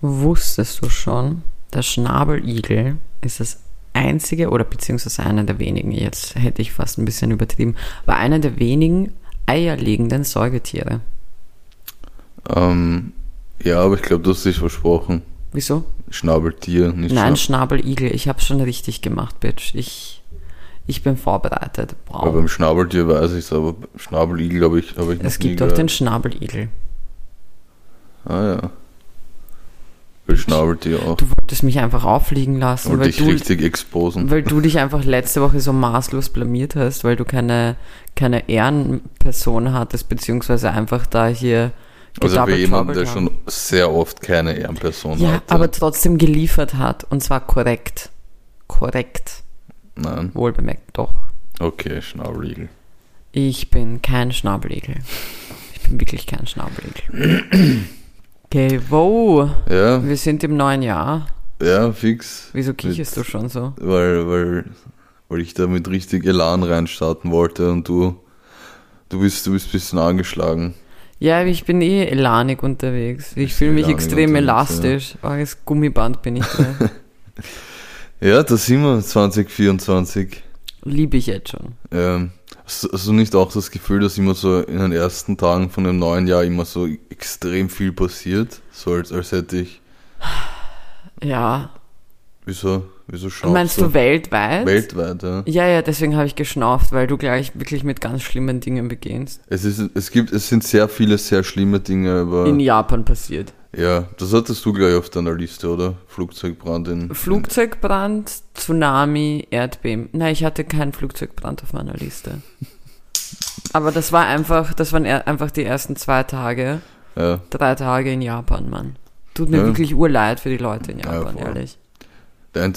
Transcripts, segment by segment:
Wusstest du schon, der Schnabeligel ist das einzige oder beziehungsweise einer der wenigen, jetzt hätte ich fast ein bisschen übertrieben, aber einer der wenigen eierlegenden Säugetiere. Ähm, ja, aber ich glaube, du hast dich versprochen. Wieso? Schnabeltier, nicht Nein, Schnab Schnabeligel. Ich habe schon richtig gemacht, Bitch. Ich, ich bin vorbereitet. Aber Wow. beim Schnabeltier weiß ich es, aber Schnabeligel habe ich, hab ich Es gibt auch den Schnabeligel. Ah ja. Bei Schnabeltier auch. Du wolltest mich einfach auffliegen lassen, Wollte weil ich du, richtig exposen. weil du dich einfach letzte Woche so maßlos blamiert hast, weil du keine, keine Ehrenperson hattest, beziehungsweise einfach da hier Also für gedouble jemanden, der troubled schon sehr oft keine Ehrenperson Ja, hatte. aber trotzdem geliefert hat. Und zwar korrekt. Korrekt. Nein. Wohlbemerkt, doch. Okay, Schnabeligel. Ich bin kein Schnabeligel. Ich bin wirklich kein Schnabeligel. Okay, wow. Ja, Wir sind im neuen Jahr. ja, fix. Wieso kicherst du schon so? Weil, weil, weil ich da mit richtig Elan reinstarten wollte und du, du bist, du bist ein bisschen angeschlagen. Ja, ich bin eh elanig unterwegs. Ich fühle mich elanig extrem elastisch. Als Gummiband bin ich drin. Ja, da sind wir, 2024. Liebe ich jetzt schon. Ähm, hast, hast du nicht auch das Gefühl, dass immer so in den ersten Tagen von dem neuen Jahr immer so extrem viel passiert? So als, als hätte ich, Ja. wieso, wieso schaust Meinst du weltweit? weltweit, ja. Ja, ja, deswegen habe ich geschnauft, weil du gleich wirklich mit ganz schlimmen Dingen beginnst. Es ist, es gibt, es sind sehr viele sehr schlimme Dinge, aber In Japan passiert. ja, das hattest du gleich auf deiner Liste, oder? Flugzeugbrand in, Flugzeugbrand, Tsunami, Erdbeben. Nein, ich hatte keinen Flugzeugbrand auf meiner Liste. Aber das war einfach, das waren einfach die ersten zwei Tage, ja, drei Tage in Japan, Mann. Tut mir Ja. wirklich urleid für die Leute in Ja, Japan, voll. ehrlich.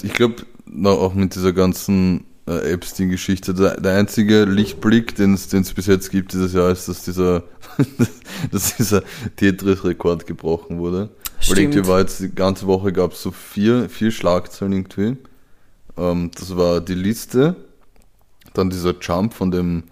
Ich glaube, auch mit dieser ganzen äh, Epstein-Geschichte, der, der einzige Lichtblick, den es bis jetzt gibt dieses Jahr, ist, dass dieser, dass dieser Tetris-Rekord gebrochen wurde. Weil Stimmt. irgendwie war jetzt die ganze Woche gab es so vier, vier Schlagzeilen irgendwie. Ähm, das war die Liste, dann dieser Jump von dem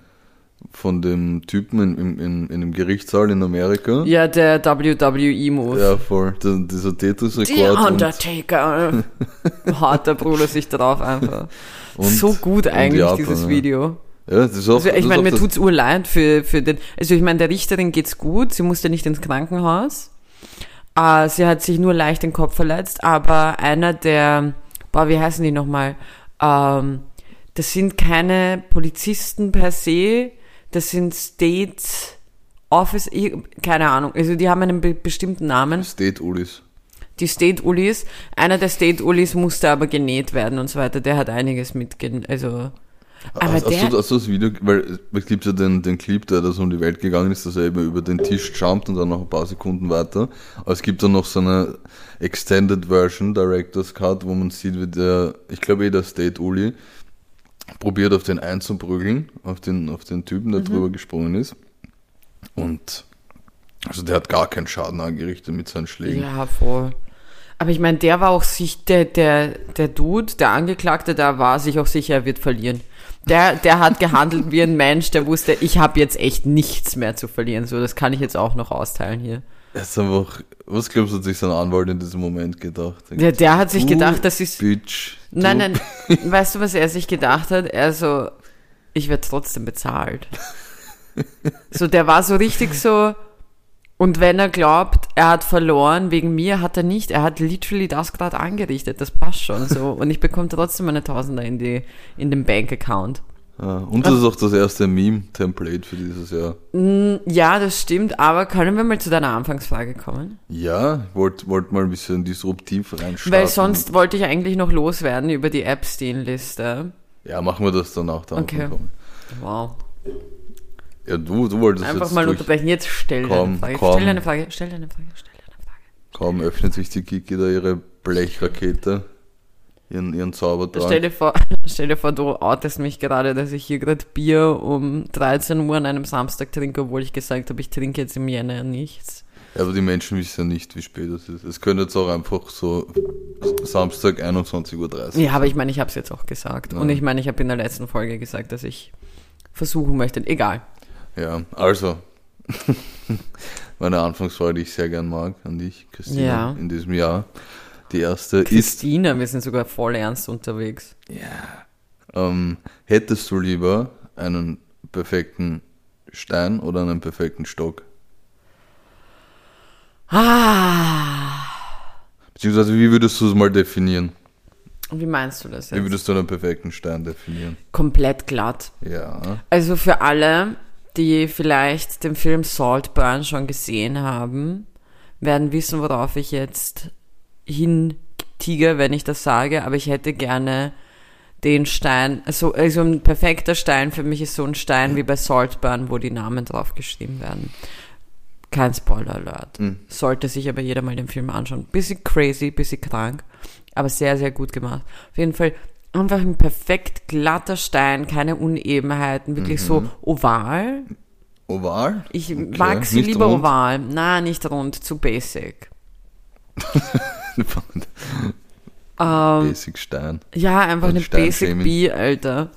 von dem Typen in, in, in, in dem Gerichtssaal in Amerika. Ja, der WWE-Move. Ja, voll. Der, dieser The Tetris-Rekord. und- Undertaker. Haut der Bruder sich drauf einfach. Und- so gut eigentlich, Japan, dieses ja. Video. Ja, das ist auch, Also ich meine, mir tut's urleid für, für den, also ich meine, der Richterin geht's gut, sie musste nicht ins Krankenhaus. Äh, sie hat sich nur leicht den Kopf verletzt, aber einer der, boah, wie heißen die nochmal? Ähm, das sind keine Polizisten per se, das sind State Office, keine Ahnung, also die haben einen be bestimmten Namen State Ulis. die State Ulis. Einer der State Ulis musste aber genäht werden und so weiter. Der hat einiges mitgen, also. Aber hast, der, hast, du, hast du das Video, weil es gibt ja den, den Clip, der da so um die Welt gegangen ist, dass er eben über den Tisch jumpt und dann noch ein paar Sekunden weiter. Aber es gibt dann noch so eine Extended Version, Director's Cut, wo man sieht, wie der, ich glaube eh der State Uli, probiert auf den einzuprügeln, auf den, auf den Typen, Mhm. der drüber gesprungen ist. Und also der hat gar keinen Schaden angerichtet mit seinen Schlägen. ja, voll. Aber ich meine, der war auch sich, der, der, der Dude, der Angeklagte, der war sich auch sicher, er wird verlieren. Der, der hat gehandelt wie ein Mensch, der wusste, ich habe jetzt echt nichts mehr zu verlieren. So, das kann ich jetzt auch noch austeilen hier. Er ist einfach, was glaubst du, hat sich sein Anwalt in diesem Moment gedacht? Der, der hat sich gedacht, das ist. Bitch. Nein, nein, weißt du, was er sich gedacht hat? Er so, ich werde trotzdem bezahlt. So, der war so richtig so, und wenn er glaubt, er hat verloren, wegen mir hat er nicht, er hat literally das gerade angerichtet, das passt schon so. Und ich bekomme trotzdem meine Tausender in, die, in den Bank-Account. Ja, und das ist auch das erste Meme-Template für dieses Jahr. Ja, das stimmt, aber können wir mal zu deiner Anfangsfrage kommen? Ja, ich wollte wollt mal ein bisschen disruptiv reinstarten. Weil sonst wollte ich eigentlich noch loswerden über die Epstein-Liste. Ja, machen wir das danach. Dann Okay. Wow. Ja, du, du wolltest Einfach jetzt mal unterbrechen. Jetzt stell Komm, deine Frage. komm. Stell deine Frage. Stell deine Frage. Stell deine Frage. kaum öffnet sich die Kiki da ihre Blechrakete, ihren, ihren Zaubertrank. Stell dir, vor, stell dir vor, du outest mich gerade, dass ich hier gerade Bier um 13 Uhr an einem Samstag trinke, obwohl ich gesagt habe, ich trinke jetzt im Jänner nichts. Ja, aber die Menschen wissen ja nicht, wie spät es ist. Es könnte jetzt auch einfach so Samstag 21.30 Uhr Ja, aber ich meine, ich habe es jetzt auch gesagt. Und Ja. ich meine, ich habe in der letzten Folge gesagt, dass ich versuchen möchte. Egal. Ja, also. meine Anfangsfrage, die ich sehr gern mag, an dich, Christina, Ja. in diesem Jahr. Die erste ist, Christina, wir sind sogar voll ernst unterwegs. ähm, hättest du lieber einen perfekten Stein oder einen perfekten Stock? Ah, Beziehungsweise, wie würdest du es mal definieren? wie meinst du das Wie jetzt? würdest du einen perfekten Stein definieren? Komplett glatt. Ja. Also für alle, die vielleicht den Film Saltburn schon gesehen haben, werden wissen, worauf ich jetzt hintige, wenn ich das sage, aber ich hätte gerne den Stein, also, also ein perfekter Stein für mich ist so ein Stein wie bei Saltburn, wo die Namen draufgeschrieben werden. Kein Spoiler Alert. Sollte sich aber jeder mal den Film anschauen. Bisschen crazy, bisschen krank, aber sehr, sehr gut gemacht. Auf jeden Fall einfach ein perfekt glatter Stein, keine Unebenheiten, wirklich so oval. Oval? Ich Okay, mag sie nicht lieber rund. oval. Na, nicht rund, zu basic. Ähm, Basic Stein. ja, einfach eine Stein Basic. B, Alter.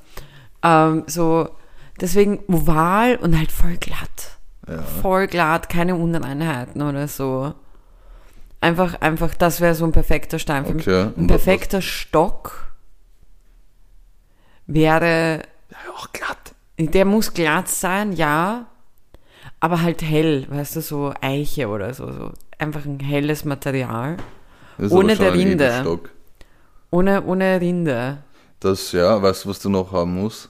Ähm, so, deswegen oval und halt voll glatt. Ja. Voll glatt, keine Unreinheiten oder so. Einfach, einfach, das wäre so ein perfekter Stein für mich. Okay, Ein und was- perfekter Stock wäre, Ja, auch glatt. der muss glatt sein, ja, aber halt hell, weißt du, so Eiche oder so, so. Einfach ein helles Material. Ohne der Rinde. Ohne, ohne Rinde. Das, ja, weißt du, was du noch haben musst?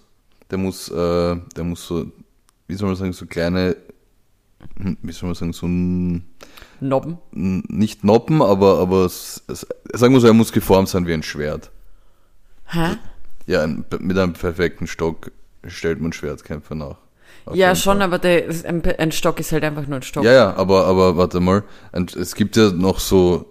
Der muss, äh, der muss so, wie soll man sagen, so kleine, hm, wie soll man sagen, so ein, Nobben. nicht Noppen, aber, aber es, es, sagen wir so, er muss geformt sein wie ein Schwert. Hä? Ja, ein, mit einem perfekten Stock stellt man Schwertkämpfer nach. Ja, schon, Fall. aber der, ein, ein Stock ist halt einfach nur ein Stock. Ja, ja, aber, aber warte mal, es gibt ja noch so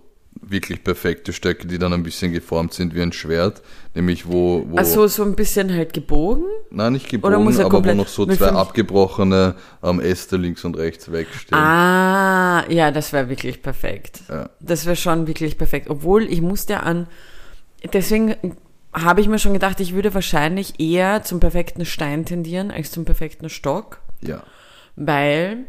wirklich perfekte Stöcke, die dann ein bisschen geformt sind wie ein Schwert, nämlich wo, wo Also so ein bisschen halt gebogen. Nein, nicht Oder gebogen, muss er aber wo noch so zwei abgebrochene ähm, Äste links und rechts wegstehen. Ah, ja, das wäre wirklich perfekt. Ja. Das wäre schon wirklich perfekt. Obwohl, ich musste an, deswegen habe ich mir schon gedacht, ich würde wahrscheinlich eher zum perfekten Stein tendieren als zum perfekten Stock, Ja. weil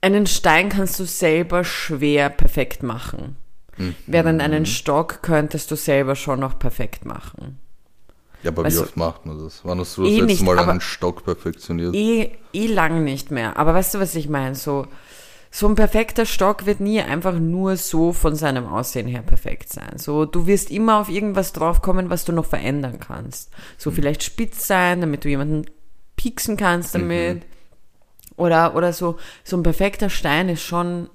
einen Stein kannst du selber schwer perfekt machen. Mhm. Während einen Stock könntest du selber schon noch perfekt machen. Ja, aber Also- wie oft macht man das? Wann hast du das Eh letzte nicht, Mal einen Stock perfektioniert? Eh, eh lang nicht mehr. Aber weißt du, was ich meine? So, so ein perfekter Stock wird nie einfach nur so von seinem Aussehen her perfekt sein. So, du wirst immer auf irgendwas draufkommen, was du noch verändern kannst. So vielleicht spitz sein, damit du jemanden pieksen kannst damit. Oder, oder so, so ein perfekter Stein ist schon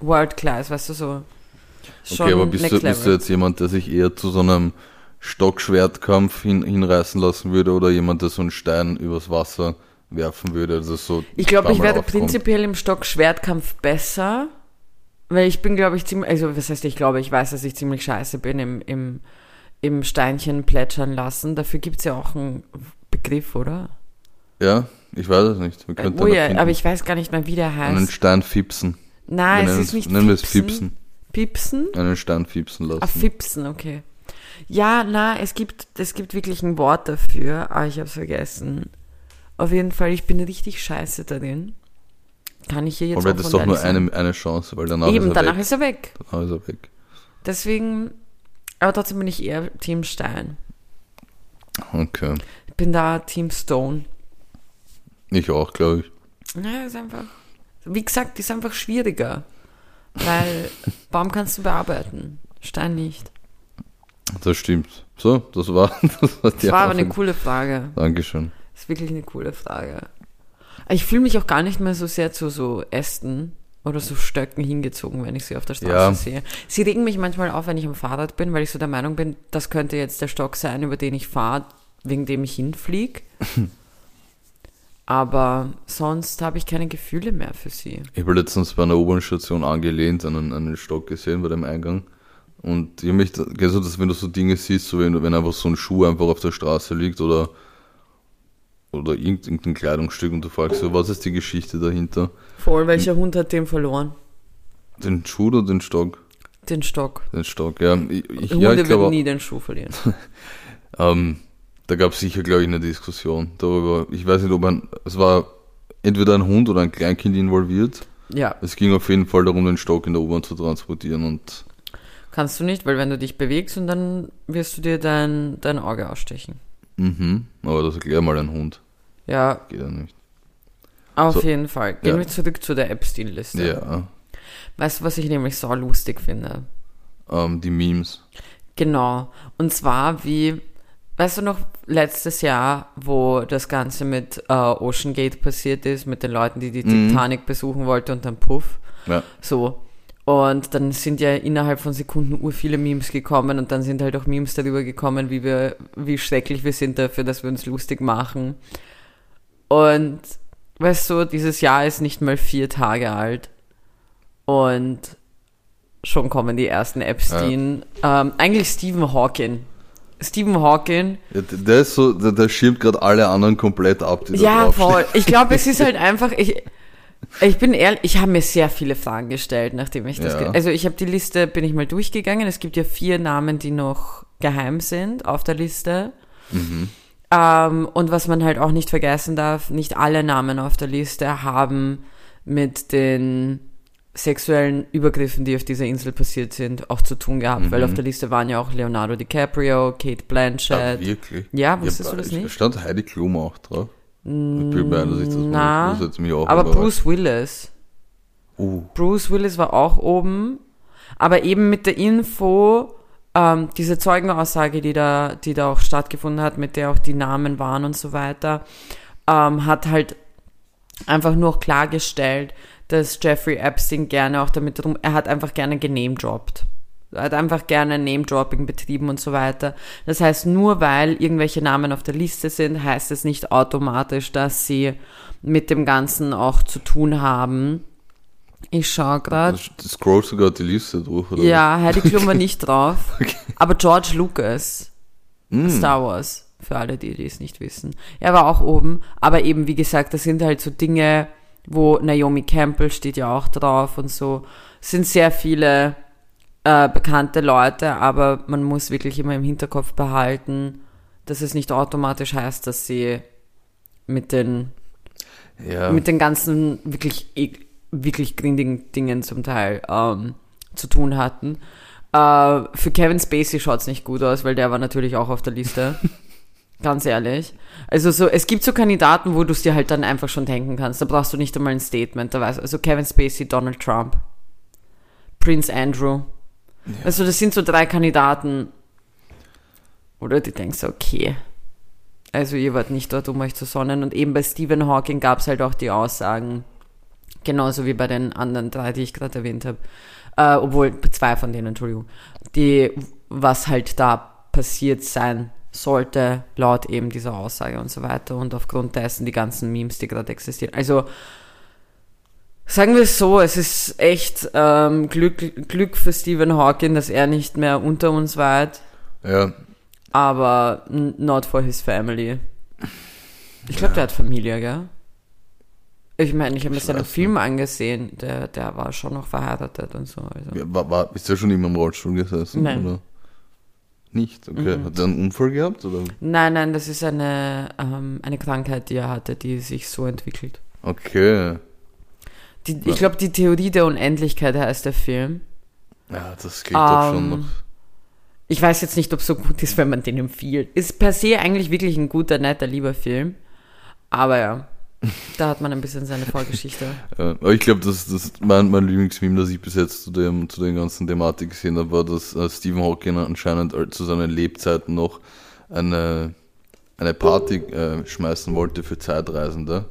World Class, weißt du, so. Schon okay, aber bist du, bist du jetzt jemand, der sich eher zu so einem Stockschwertkampf hin, hinreißen lassen würde oder jemand, der so einen Stein übers Wasser werfen würde? Also so Ich glaube, ich werde aufkommt? prinzipiell im Stock-Schwertkampf besser, weil ich bin, glaube ich, ziemlich, also was heißt, ich glaube, ich weiß, dass ich ziemlich scheiße bin im, im, im Steinchen plätschern lassen. Dafür gibt's ja auch einen Begriff, oder? Ja, ich weiß es nicht. Wir könnten Oh einen ja, finden. aber ich weiß gar nicht mehr, wie der einen heißt. Stein fipsen. Nein, es ist nicht Nennen wir es Fipsen. fipsen. Pipsen? Einen Stein fipsen lassen. Ah, Fipsen, okay. Ja, na, es gibt, es gibt wirklich ein Wort dafür, aber ich habe es vergessen. Auf jeden Fall, ich bin richtig scheiße darin. Kann ich hier jetzt Aber das ist doch nur eine, eine Chance, weil danach Eben, ist er danach weg. ist er weg. Danach ist er weg. Deswegen, aber trotzdem bin ich eher Team Stein. Okay. Ich bin da Team Stone. Ich auch, glaube ich. Naja, ist einfach, wie gesagt, ist einfach schwieriger. Weil Baum kannst du bearbeiten, Stein nicht. Das stimmt. So, das war, das war Das war aber eine coole Frage. Dankeschön. Das ist wirklich eine coole Frage. Ich fühle mich auch gar nicht mehr so sehr zu so Ästen oder so Stöcken hingezogen, wenn ich sie auf der Straße Ja. sehe. Sie regen mich manchmal auf, wenn ich am Fahrrad bin, weil ich so der Meinung bin, das könnte jetzt der Stock sein, über den ich fahre, wegen dem ich hinfliege. Aber sonst habe ich keine Gefühle mehr für sie. Ich habe letztens bei einer U-Bahn-Station angelehnt an einen, an einen Stock gesehen bei dem Eingang. Und ich hab mich, da- kennst du das, wenn du so Dinge siehst, so wenn, wenn einfach so ein Schuh einfach auf der Straße liegt oder, oder irgend- irgendein Kleidungsstück und du fragst so, was ist die Geschichte dahinter? Voll, welcher Hund hat den verloren? Den Schuh oder den Stock? Den Stock. Den Stock, ja. Ich, ich, Hunde ja, ich würden nie den Schuh verlieren. Ähm, da gab es sicher, glaube ich, eine Diskussion darüber. Ich weiß nicht, ob ein, es war entweder ein Hund oder ein Kleinkind involviert. Ja, Es ging auf jeden Fall darum, den Stock in der U-Bahn zu transportieren und kannst du nicht, weil wenn du dich bewegst und dann wirst du dir dein, dein Auge ausstechen. mhm, aber das erklär mal ein Hund. Ja, Geht ja nicht. auf So. jeden Fall. Gehen Ja. wir zurück zu der Epstein-Liste. Ja. Weißt du, was ich nämlich so lustig finde? Ähm, die Memes. Genau. Und zwar wie, weißt du noch, letztes Jahr, wo das Ganze mit äh, Ocean Gate passiert ist, mit den Leuten, die die Titanic besuchen wollten und dann Puff. Ja. So. Und dann sind ja innerhalb von Sekunden ur viele Memes gekommen und dann sind halt auch Memes darüber gekommen, wie wir, wie schrecklich wir sind dafür, dass wir uns lustig machen. Und weißt du, dieses Jahr ist nicht mal vier Tage alt. Und schon kommen die ersten Epstein. Ähm, eigentlich Stephen Hawking. Stephen Hawking. ja der, ist so, der, der schirmt gerade alle anderen komplett ab, die Ja, voll. Ich glaube, es ist halt einfach, ich, ich bin ehrlich, ich habe mir sehr viele Fragen gestellt, nachdem ich das, Ja. also ich habe die Liste, bin ich mal durchgegangen. Es gibt ja vier Namen, die noch geheim sind auf der Liste. Ähm, und was man halt auch nicht vergessen darf, nicht alle Namen auf der Liste haben mit den sexuellen Übergriffen, die auf dieser Insel passiert sind, auch zu tun gehabt, weil auf der Liste waren ja auch Leonardo DiCaprio, Kate Ja, Blanchett. wirklich. Ja, wusstest du das ich- nicht? Stand Heidi Klum auch drauf. Ich bin mir ein, dass ich das Na, das jetzt mich auch aber. Bruce Willis. Uh, Bruce Willis war auch oben, aber eben mit der Info, ähm, diese Zeugenaussage, die da, die da auch stattgefunden hat, mit der auch die Namen waren und so weiter, ähm, hat halt einfach nur klargestellt, dass Jeffrey Epstein gerne auch damit drum, er hat einfach gerne genamedroppt. Er hat einfach gerne Name-Dropping betrieben und so weiter. Das heißt, nur weil irgendwelche Namen auf der Liste sind, heißt es nicht automatisch, dass sie mit dem Ganzen auch zu tun haben. Ich schaue gerade. du scrollst sogar die Liste durch, oder? Ja, Heidi Klum war nicht drauf. Okay. Aber George Lucas, Mm. Star Wars, für alle, die die es nicht wissen. Er war auch oben, aber eben, wie gesagt, das sind halt so Dinge, wo Naomi Campbell steht ja auch drauf und so. Es sind sehr viele äh, bekannte Leute, aber man muss wirklich immer im Hinterkopf behalten, dass es nicht automatisch heißt, dass sie mit den Ja. mit den ganzen wirklich, ek- wirklich grindigen Dingen zum Teil ähm, zu tun hatten. Äh, für Kevin Spacey schaut's nicht gut aus, weil der war natürlich auch auf der Liste. Ganz ehrlich. Also so, es gibt so Kandidaten, wo du es dir halt dann einfach schon denken kannst. Da brauchst du nicht einmal ein Statement. Da weißt, also Kevin Spacey, Donald Trump, Prince Andrew. Also das sind so drei Kandidaten, oder du denkst, okay, also ihr wart nicht dort, um euch zu sonnen. Und eben bei Stephen Hawking gab es halt auch die Aussagen, genauso wie bei den anderen drei, die ich gerade erwähnt habe. Äh, obwohl, zwei von denen, Entschuldigung. Die, was halt da passiert sein sollte, laut eben dieser Aussage und so weiter. Und aufgrund dessen die ganzen Memes, die gerade existieren. Also, sagen wir es so, es ist echt ähm, Glück, Glück für Stephen Hawking, dass er nicht mehr unter uns weilt ja. aber not for his family. Ich glaube, der hat Familie, gell? Ich meine, ich habe mir seinen weiß Film angesehen, der, der war schon noch verheiratet und so. Also. Ja, War, war, ist der schon immer im Rollstuhl gesessen? Nein. Oder? Nicht? Okay. Mhm. Hat er einen Unfall gehabt? Oder? Nein, nein, das ist eine, ähm, eine Krankheit, die er hatte, die sich so entwickelt. Okay. Die, ich glaube, die Theorie der Unendlichkeit heißt der Film. Ja, das klingt doch schon Ähm, noch. Ich weiß jetzt nicht, ob es so gut ist, wenn man den empfiehlt. Ist per se eigentlich wirklich ein guter, netter, lieber Film. Aber ja, da hat man ein bisschen seine Vorgeschichte. Ja, aber ich glaube, das, das mein, mein Lieblingsmeme, das ich bis jetzt zu, dem, zu den ganzen Thematik gesehen habe, war, dass äh, Stephen Hawking anscheinend zu seinen Lebzeiten noch eine, eine Party äh, schmeißen wollte für Zeitreisende.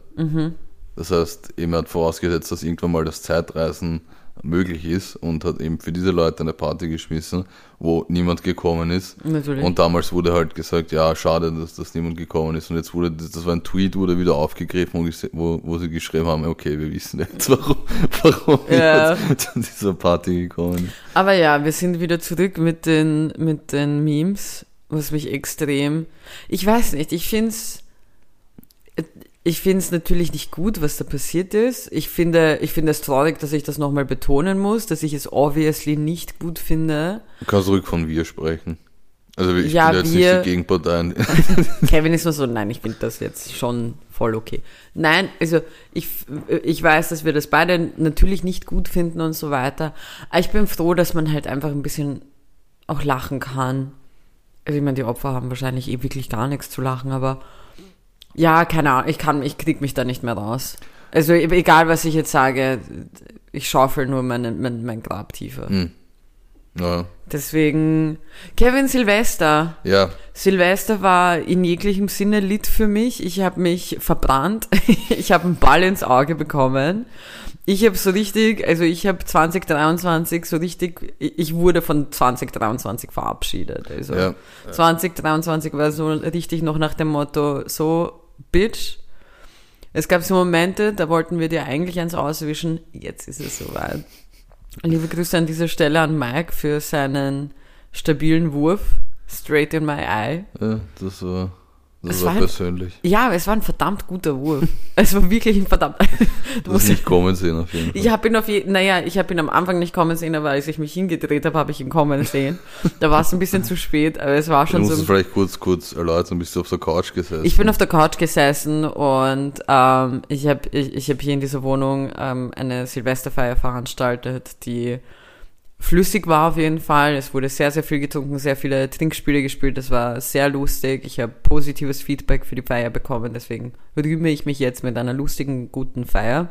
Das heißt, eben er hat vorausgesetzt, dass irgendwann mal das Zeitreisen möglich ist und hat eben für diese Leute eine Party geschmissen, wo niemand gekommen ist. Natürlich. Und damals wurde halt gesagt, ja, schade, dass, dass niemand gekommen ist. Und jetzt wurde, das war ein Tweet, wurde wieder aufgegriffen, wo, wo, sie geschrieben haben, okay, wir wissen jetzt, warum, warum Ja. zu dieser Party gekommen ist. Aber ja, wir sind wieder zurück mit den, mit den Memes, was mich extrem. Ich weiß nicht, ich find's. Ich find's natürlich nicht gut, was da passiert ist. Ich finde, ich finde es traurig, dass ich das nochmal betonen muss, dass ich es obviously nicht gut finde. Du kannst ruhig von wir sprechen. Also ich Ja, bin jetzt wir- nicht die Gegenpartei. Kevin ist nur so, nein, ich finde das jetzt schon voll okay. Nein, also ich, ich weiß, dass wir das beide natürlich nicht gut finden und so weiter. Aber ich bin froh, dass man halt einfach ein bisschen auch lachen kann. Also ich meine, die Opfer haben wahrscheinlich eh wirklich gar nichts zu lachen, aber ja, keine Ahnung, ich kann, ich krieg mich da nicht mehr raus. Also egal, was ich jetzt sage, ich schaufel nur mein, mein, mein Grab tiefer. Hm. Ja. Deswegen, Kevin Silvester. ja, Silvester war in jeglichem Sinne Lied für mich. Ich habe mich verbrannt. ich habe einen Ball ins Auge bekommen. Ich habe so richtig, also ich habe 2023 so richtig, ich wurde von 2023 verabschiedet. Also Ja. 2023 war so richtig noch nach dem Motto, so, Bitch. Es gab so Momente, da wollten wir dir eigentlich eins auswischen. Jetzt ist es soweit. Liebe Grüße an dieser Stelle an Mike für seinen stabilen Wurf. Straight in my eye. ja das war, das Es war war- persönlich. Ja, es war ein verdammt guter Wurf. Es war wirklich ein verdammt. Du musst, nicht kommen sehen auf jeden Fall. ich habe ihn auf je, naja, ich habe ihn am Anfang nicht kommen sehen, aber als ich mich hingedreht habe, habe ich ihn kommen sehen. Da war es ein bisschen zu spät, aber es war Du schon musst es so. vielleicht kurz, kurz erläutern, bist du auf der Couch gesessen. Ich bin auf der Couch gesessen und ähm, ich habe ich, ich hab hier in dieser Wohnung ähm, eine Silvesterfeier veranstaltet, die flüssig war auf jeden Fall. Es wurde sehr, sehr viel getrunken, sehr viele Trinkspiele gespielt. Das war sehr lustig. Ich habe positives Feedback für die Feier bekommen. Deswegen rühme ich mich jetzt mit einer lustigen, guten Feier.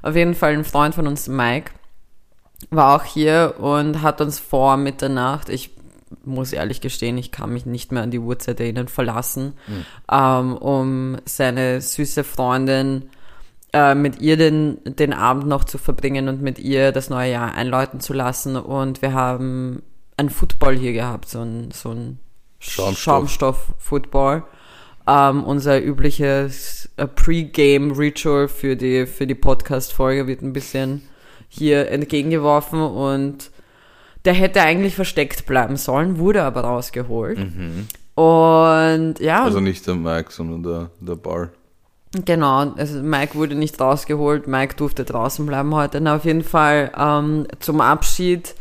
Auf jeden Fall ein Freund von uns, Mike, war auch hier und hat uns vor Mitternacht, ich muss ehrlich gestehen, ich kann mich nicht mehr an die Uhrzeit erinnern, verlassen, ähm, um seine süße Freundin äh, mit ihr den, den Abend noch zu verbringen und mit ihr das neue Jahr einläuten zu lassen. Und wir haben ein Football hier gehabt, so ein, so ein Schaumstoff. Schaumstoff-Football. Ähm, unser übliches äh, Pre-Game-Ritual für die, für die Podcast-Folge wird ein bisschen hier entgegengeworfen und der hätte eigentlich versteckt bleiben sollen, wurde aber rausgeholt. Und ja, Mhm. also nicht der Mike, sondern der, der Ball. Genau, also Mike wurde nicht rausgeholt, Mike durfte draußen bleiben heute. Na, auf jeden Fall ähm, zum Abschied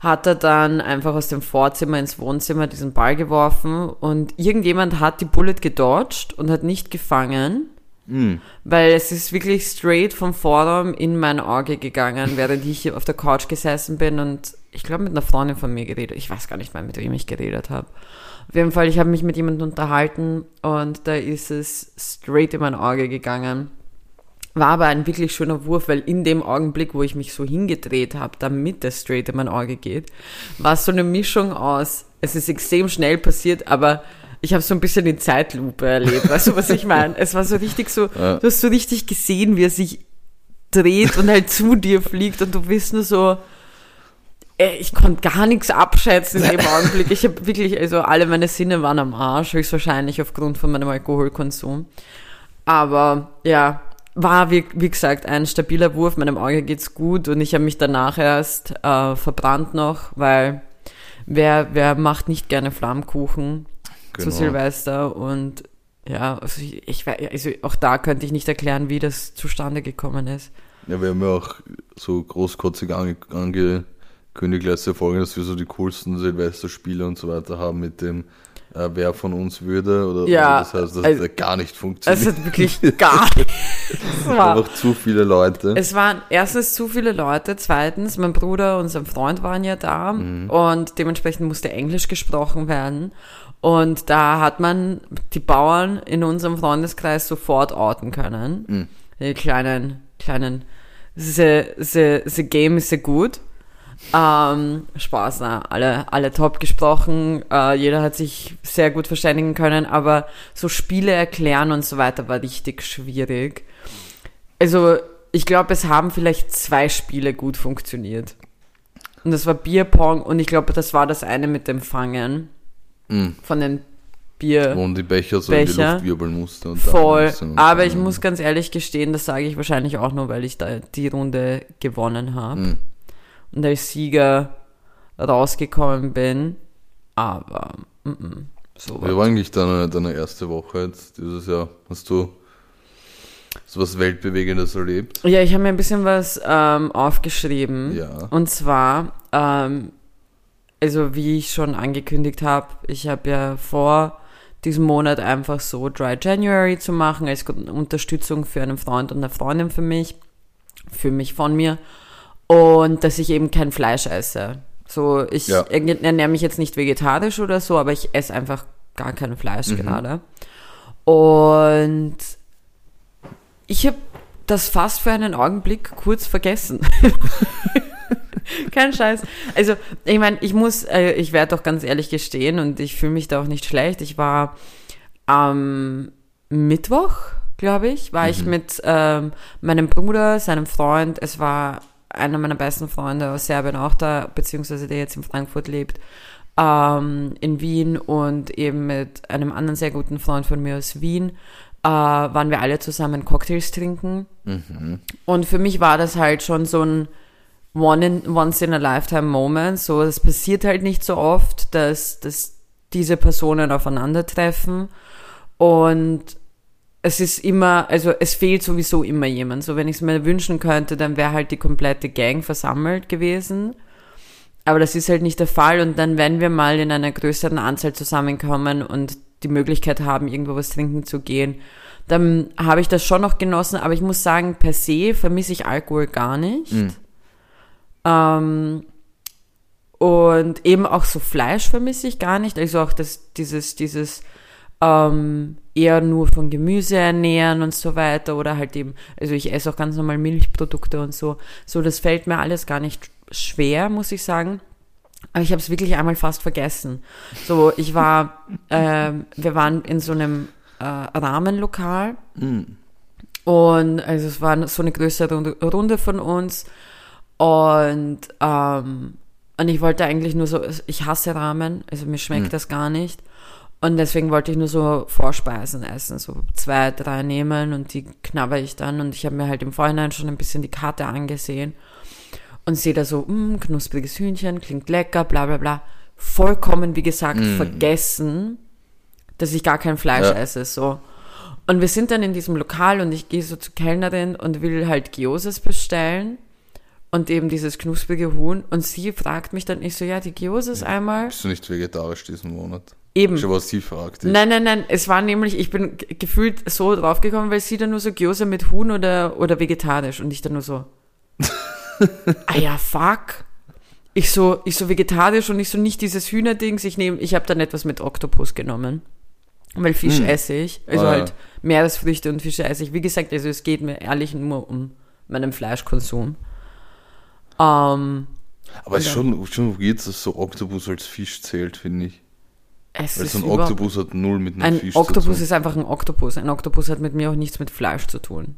hat er dann einfach aus dem Vorzimmer ins Wohnzimmer diesen Ball geworfen und irgendjemand hat die Bullet gedodged und hat nicht gefangen, Hm. weil es ist wirklich straight vom Vorraum in mein Auge gegangen, während ich hier auf der Couch gesessen bin und ich glaube mit einer Freundin von mir geredet. Ich weiß gar nicht mehr, mit wem ich geredet habe. Auf jeden Fall, ich habe mich mit jemandem unterhalten und da ist es straight in mein Auge gegangen. War aber ein wirklich schöner Wurf, weil in dem Augenblick, wo ich mich so hingedreht habe, damit es straight in mein Auge geht, war es so eine Mischung aus, es ist extrem schnell passiert, aber ich habe so ein bisschen die Zeitlupe erlebt. Weißt du, was ich meine? Es war so richtig so, Ja. du hast so richtig gesehen, wie er sich dreht und halt zu dir fliegt und du bist nur so, ich konnte gar nichts abschätzen in dem Augenblick. Ich habe wirklich, also alle meine Sinne waren am Arsch, höchstwahrscheinlich aufgrund von meinem Alkoholkonsum. Aber ja, war wie, wie gesagt ein stabiler Wurf, meinem Auge geht's gut und ich habe mich danach erst äh, verbrannt noch, weil wer, wer macht nicht gerne Flammkuchen zu Genau. Silvester und ja, also ich, ich, also auch da könnte ich nicht erklären, wie das zustande gekommen ist. Ja, wir haben ja auch so großkotzig ange angekündigt letzte Folge, dass wir so die coolsten Silvesterspiele und so weiter haben mit dem äh, wer von uns würde oder Ja, also das heißt, das also- hat gar nicht Es funktioniert. hat wirklich gar nicht. Es war, Einfach zu viele Leute. es waren erstens zu viele Leute, zweitens, mein Bruder und sein Freund waren ja da und dementsprechend musste Englisch gesprochen werden. Und da hat man die Bauern in unserem Freundeskreis sofort orten können. Die kleinen, kleinen, the, the, the game is so gut. Ähm, Spaß, na, alle, alle top gesprochen, äh, jeder hat sich sehr gut verständigen können, aber so Spiele erklären und so weiter war richtig schwierig. Also, ich glaube, es haben vielleicht zwei Spiele gut funktioniert. Und das war Bierpong und ich glaube, das war das eine mit dem Fangen Mhm. von den Bier. Wo man die Becher so in die Becher. Luft wirbeln musste. Und Voll. Aber ich muss ganz ehrlich gestehen, das sage ich wahrscheinlich auch nur, weil ich da die Runde gewonnen habe Mhm. Und als Sieger rausgekommen bin. Aber mm -mm, so Wie war eigentlich deine, deine erste Woche jetzt dieses Jahr? Hast du so was Weltbewegendes erlebt? Ja, ich habe mir ein bisschen was ähm, aufgeschrieben. Ja. Und zwar, ähm, also wie ich schon angekündigt habe, ich habe ja vor diesen Monat einfach so Dry January zu machen, als Unterstützung für einen Freund und eine Freundin für mich, für mich von mir. Und dass ich eben kein Fleisch esse. So, ich Ja. ernähre mich jetzt nicht vegetarisch oder so, aber ich esse einfach gar kein Fleisch Mhm. gerade. Und ich habe das fast für einen Augenblick kurz vergessen. Kein Scheiß. Also, ich meine, ich muss, äh, ich werde doch ganz ehrlich gestehen und ich fühle mich da auch nicht schlecht. Ich war am Mittwoch, glaube ich, war ich mit ähm, meinem Bruder, seinem Freund, es war einer meiner besten Freunde aus Serbien auch da, beziehungsweise der jetzt in Frankfurt lebt, ähm, in Wien und eben mit einem anderen sehr guten Freund von mir aus Wien, äh, waren wir alle zusammen Cocktails trinken. Und für mich war das halt schon so ein one in, once in a lifetime Moment. So, es passiert halt nicht so oft, dass, dass diese Personen aufeinandertreffen. Und es ist immer, also es fehlt sowieso immer jemand. So, wenn ich es mir wünschen könnte, dann wäre halt die komplette Gang versammelt gewesen. Aber das ist halt nicht der Fall. Und dann, wenn wir mal in einer größeren Anzahl zusammenkommen und die Möglichkeit haben, irgendwo was trinken zu gehen, dann habe ich das schon noch genossen. Aber ich muss sagen, per se vermisse ich Alkohol gar nicht. Ähm, und eben auch so Fleisch vermisse ich gar nicht. Also auch das, dieses, dieses ähm, eher nur von Gemüse ernähren und so weiter. Oder halt eben, also ich esse auch ganz normal Milchprodukte und so. So, das fällt mir alles gar nicht schwer, muss ich sagen. Aber ich habe es wirklich einmal fast vergessen. So, ich war, ähm, wir waren in so einem äh, Rahmenlokal. Und also es war so eine größere Runde, von uns. Und, ähm, und ich wollte eigentlich nur so, ich hasse Ramen, also mir schmeckt das gar nicht. Und deswegen wollte ich nur so Vorspeisen essen, so zwei, drei nehmen und die knabber ich dann. Und ich habe mir halt im Vorhinein schon ein bisschen die Karte angesehen und sehe da so, mh, knuspriges Hühnchen, klingt lecker, bla bla bla. Vollkommen, wie gesagt, vergessen, dass ich gar kein Fleisch Ja. esse, so. Und wir sind dann in diesem Lokal und ich gehe so zur Kellnerin und will halt Gyozas bestellen und eben dieses knusprige Huhn und sie fragt mich dann, ich so, ja, die Gyozas einmal. Bist du nicht vegetarisch diesen Monat? Eben. Schon was sie fragt. dich. Nein, nein, nein, es war nämlich, ich bin gefühlt so draufgekommen, weil sie dann nur so Gyoza mit Huhn oder, oder vegetarisch und ich dann nur so, ah ja, fuck. Ich so, ich so vegetarisch und ich so nicht dieses Hühnerdings, ich nehme, ich habe dann etwas mit Oktopus genommen. Weil Fisch esse ich, also Ah, ja. halt Meeresfrüchte und Fische esse ich. Wie gesagt, also es geht mir ehrlich nur um meinen Fleischkonsum. Ähm, Aber es ist schon, schon weird, dass so Oktopus als Fisch zählt, finde ich. Es Weil ist so ein Oktopus hat null mit einem Ein Fisch Oktopus zu tun. ist einfach ein Oktopus. Ein Oktopus hat mit mir auch nichts mit Fleisch zu tun.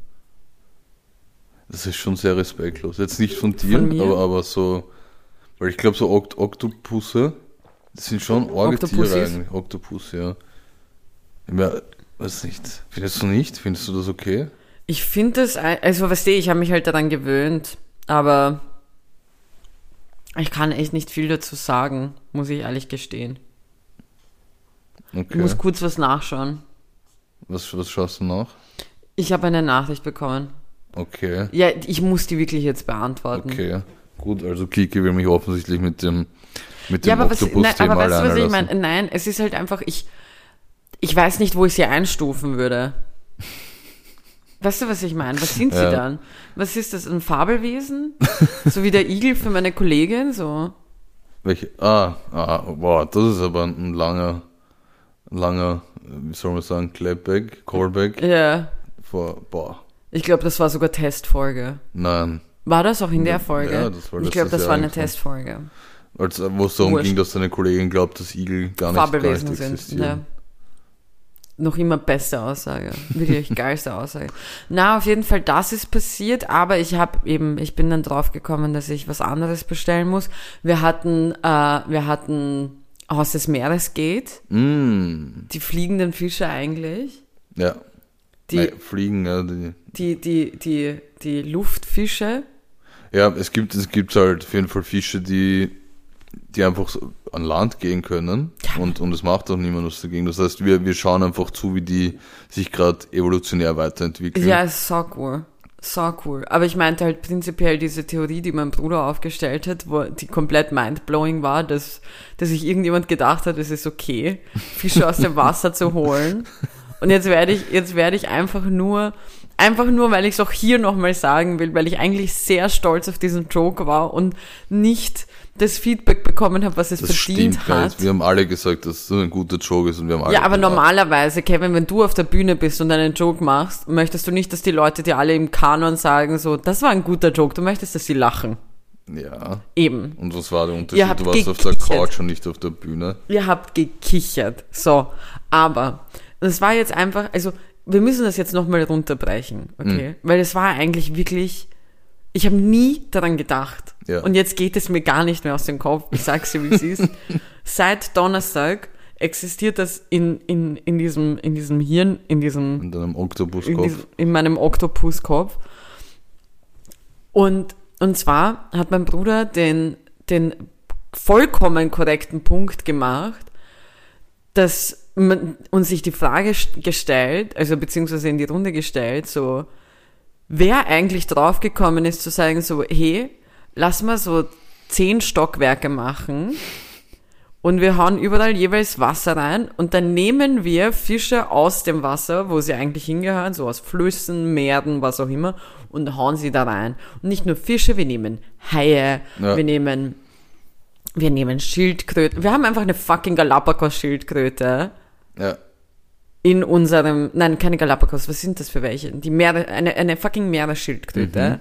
Das ist schon sehr respektlos. Jetzt nicht von dir, Von aber, aber so, weil ich glaube, so Okt Oktopusse, das sind schon arge Tiere eigentlich. Oktopus, ja. Ich mein, weiß nicht. Findest du nicht? Findest du das okay? Ich finde das, ein- also was ich, ich habe mich halt daran gewöhnt, aber ich kann echt nicht viel dazu sagen, muss ich ehrlich gestehen. Ich Okay. muss kurz was nachschauen. Was, was schaust du nach? Ich habe eine Nachricht bekommen. Okay. Ja, ich muss die wirklich jetzt beantworten. Okay. Gut, also Kiki will mich offensichtlich mit dem, mit dem Ja, aber, was, nein, aber weißt du, was ich meine? Nein, es ist halt einfach, ich, ich weiß nicht, wo ich sie einstufen würde. Weißt du, was ich meine? Was sind sie Ja. dann? Was ist das, ein Fabelwesen? so wie der Igel für meine Kollegin, so? Welche? Ah, ah, wow, das ist aber ein langer, langer, wie soll man sagen, Clapback, Callback. Ja. Vor, boah, Ich glaube, das war sogar Testfolge. nein. War das auch in der Folge? Ja, das war ich glaube, das Jahr war eine. Testfolge. Als, wo es darum Wurscht. ging, dass deine Kollegin glaubt, dass Igel gar nicht, gar nicht Fabelwesen sind. existieren. Ja. Noch immer beste Aussage. Wirklich geilste Aussage. Na, auf jeden Fall, das ist passiert, aber ich habe eben, ich bin dann drauf gekommen, dass ich was anderes bestellen muss. Wir hatten, äh, wir hatten Haus des Meeres geht, Mm, die fliegenden Fische eigentlich, ja. die, Nein, Fliegen, ja. Die, die, die, die, die Luftfische. ja, es gibt, es gibt halt auf jeden Fall Fische, die, die einfach so an Land gehen können Ja. und, und es macht auch niemand was dagegen. Das heißt, wir, wir schauen einfach zu, wie die sich gerade evolutionär weiterentwickeln. Ja, ist so cool. So cool. Aber ich meinte halt prinzipiell diese Theorie, die mein Bruder aufgestellt hat, wo die komplett mindblowing war, dass, dass sich irgendjemand gedacht hat, es ist okay, Fische aus dem Wasser zu holen. Und jetzt werde ich, jetzt werde ich einfach nur, einfach nur, weil ich es auch hier nochmal sagen will, weil ich eigentlich sehr stolz auf diesen Joke war und nicht das Feedback bekommen habe, was es Das verdient stimmt, hat. Wir haben alle gesagt, dass es ein guter Joke ist und wir haben alle Ja, aber gelacht. normalerweise, Kevin, wenn du auf der Bühne bist und einen Joke machst, möchtest du nicht, dass die Leute dir alle im Kanon sagen, so, das war ein guter Joke, du möchtest, dass sie lachen. Ja. Eben. Und was war der Unterschied? Du warst auf der gekichert. Couch und nicht auf der Bühne. Ihr habt gekichert. So. Aber, das war jetzt einfach, also, wir müssen das jetzt nochmal runterbrechen, okay? Weil es war eigentlich wirklich, ich habe nie daran gedacht. Ja. Und jetzt geht es mir gar nicht mehr aus dem Kopf. Ich sag's dir, wie es ist. Seit Donnerstag existiert das in, in, in, diesem, in diesem Hirn, in diesem In deinem in, Oktopuskopf. diesem, in meinem Oktopuskopf. Und, und zwar hat mein Bruder den, den vollkommen korrekten Punkt gemacht, dass man uns sich die Frage st- gestellt, also beziehungsweise in die Runde gestellt, so, wer eigentlich draufgekommen ist zu sagen, so, hey, lass mal so zehn Stockwerke machen und wir hauen überall jeweils Wasser rein und dann nehmen wir Fische aus dem Wasser, wo sie eigentlich hingehören, so aus Flüssen, Meeren, was auch immer, und hauen sie da rein. Und nicht nur Fische, wir nehmen Haie, Ja. wir nehmen, wir nehmen Schildkröten. Wir haben einfach eine fucking Galapagos-Schildkröte Ja. In unserem, nein, keine Galapagos, was sind das für welche? Die Meere, eine, eine fucking Meeresschildkröte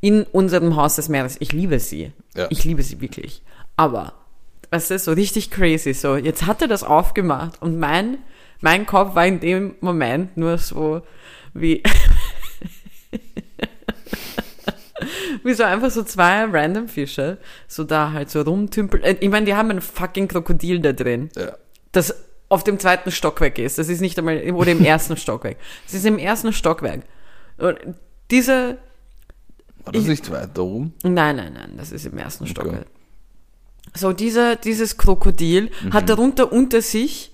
in unserem Haus des Meeres. Ich liebe sie. Ja. Ich liebe sie wirklich. Aber, weißt du, so richtig crazy, so, jetzt hat er das aufgemacht und mein, mein Kopf war in dem Moment nur so, wie, wie so einfach so zwei random Fische, so da halt so rumtümpeln. Äh, Ich meine, die haben ein fucking Krokodil da drin ja. das auf dem zweiten Stockwerk ist. Das ist nicht einmal, oder im ersten Stockwerk. Das ist im ersten Stockwerk. Und diese, War das Ich- nicht weiter oben? nein, nein, nein, das ist im ersten Stockwerk. So, dieser, dieses Krokodil hat darunter unter sich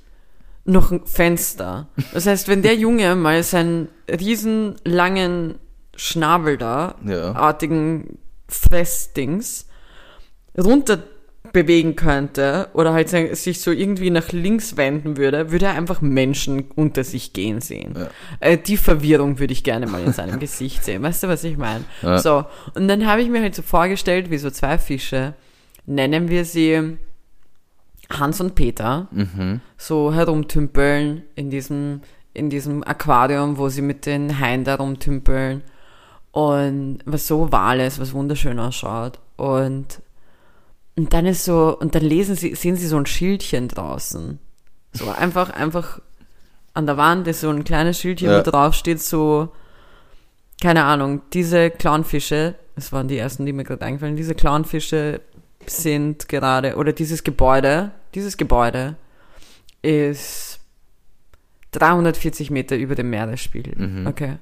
noch ein Fenster. Das heißt, wenn der Junge mal seinen riesen langen Schnabel da, Ja. artigen Fressdings, runter bewegen könnte oder halt sich so irgendwie nach links wenden würde, würde er einfach Menschen unter sich gehen sehen. Ja. Äh, die Verwirrung würde ich gerne mal in seinem Gesicht sehen. Weißt du, was ich meine? Ja. So, und dann habe ich mir halt so vorgestellt, wie so zwei Fische, nennen wir sie Hans und Peter, Mhm. so herumtümpeln in diesem, in diesem Aquarium, wo sie mit den Haien da rumtümpeln und was so oval ist, was wunderschön ausschaut und und dann ist so, und dann lesen sie, sehen sie so ein Schildchen draußen. So einfach, einfach an der Wand ist so ein kleines Schildchen, Ja. wo drauf steht so, keine Ahnung, diese Clownfische, das waren die ersten, die mir gerade eingefallen, diese Clownfische sind gerade, oder dieses Gebäude, dieses Gebäude ist 340 Meter über dem Meeresspiegel. Mhm. Okay.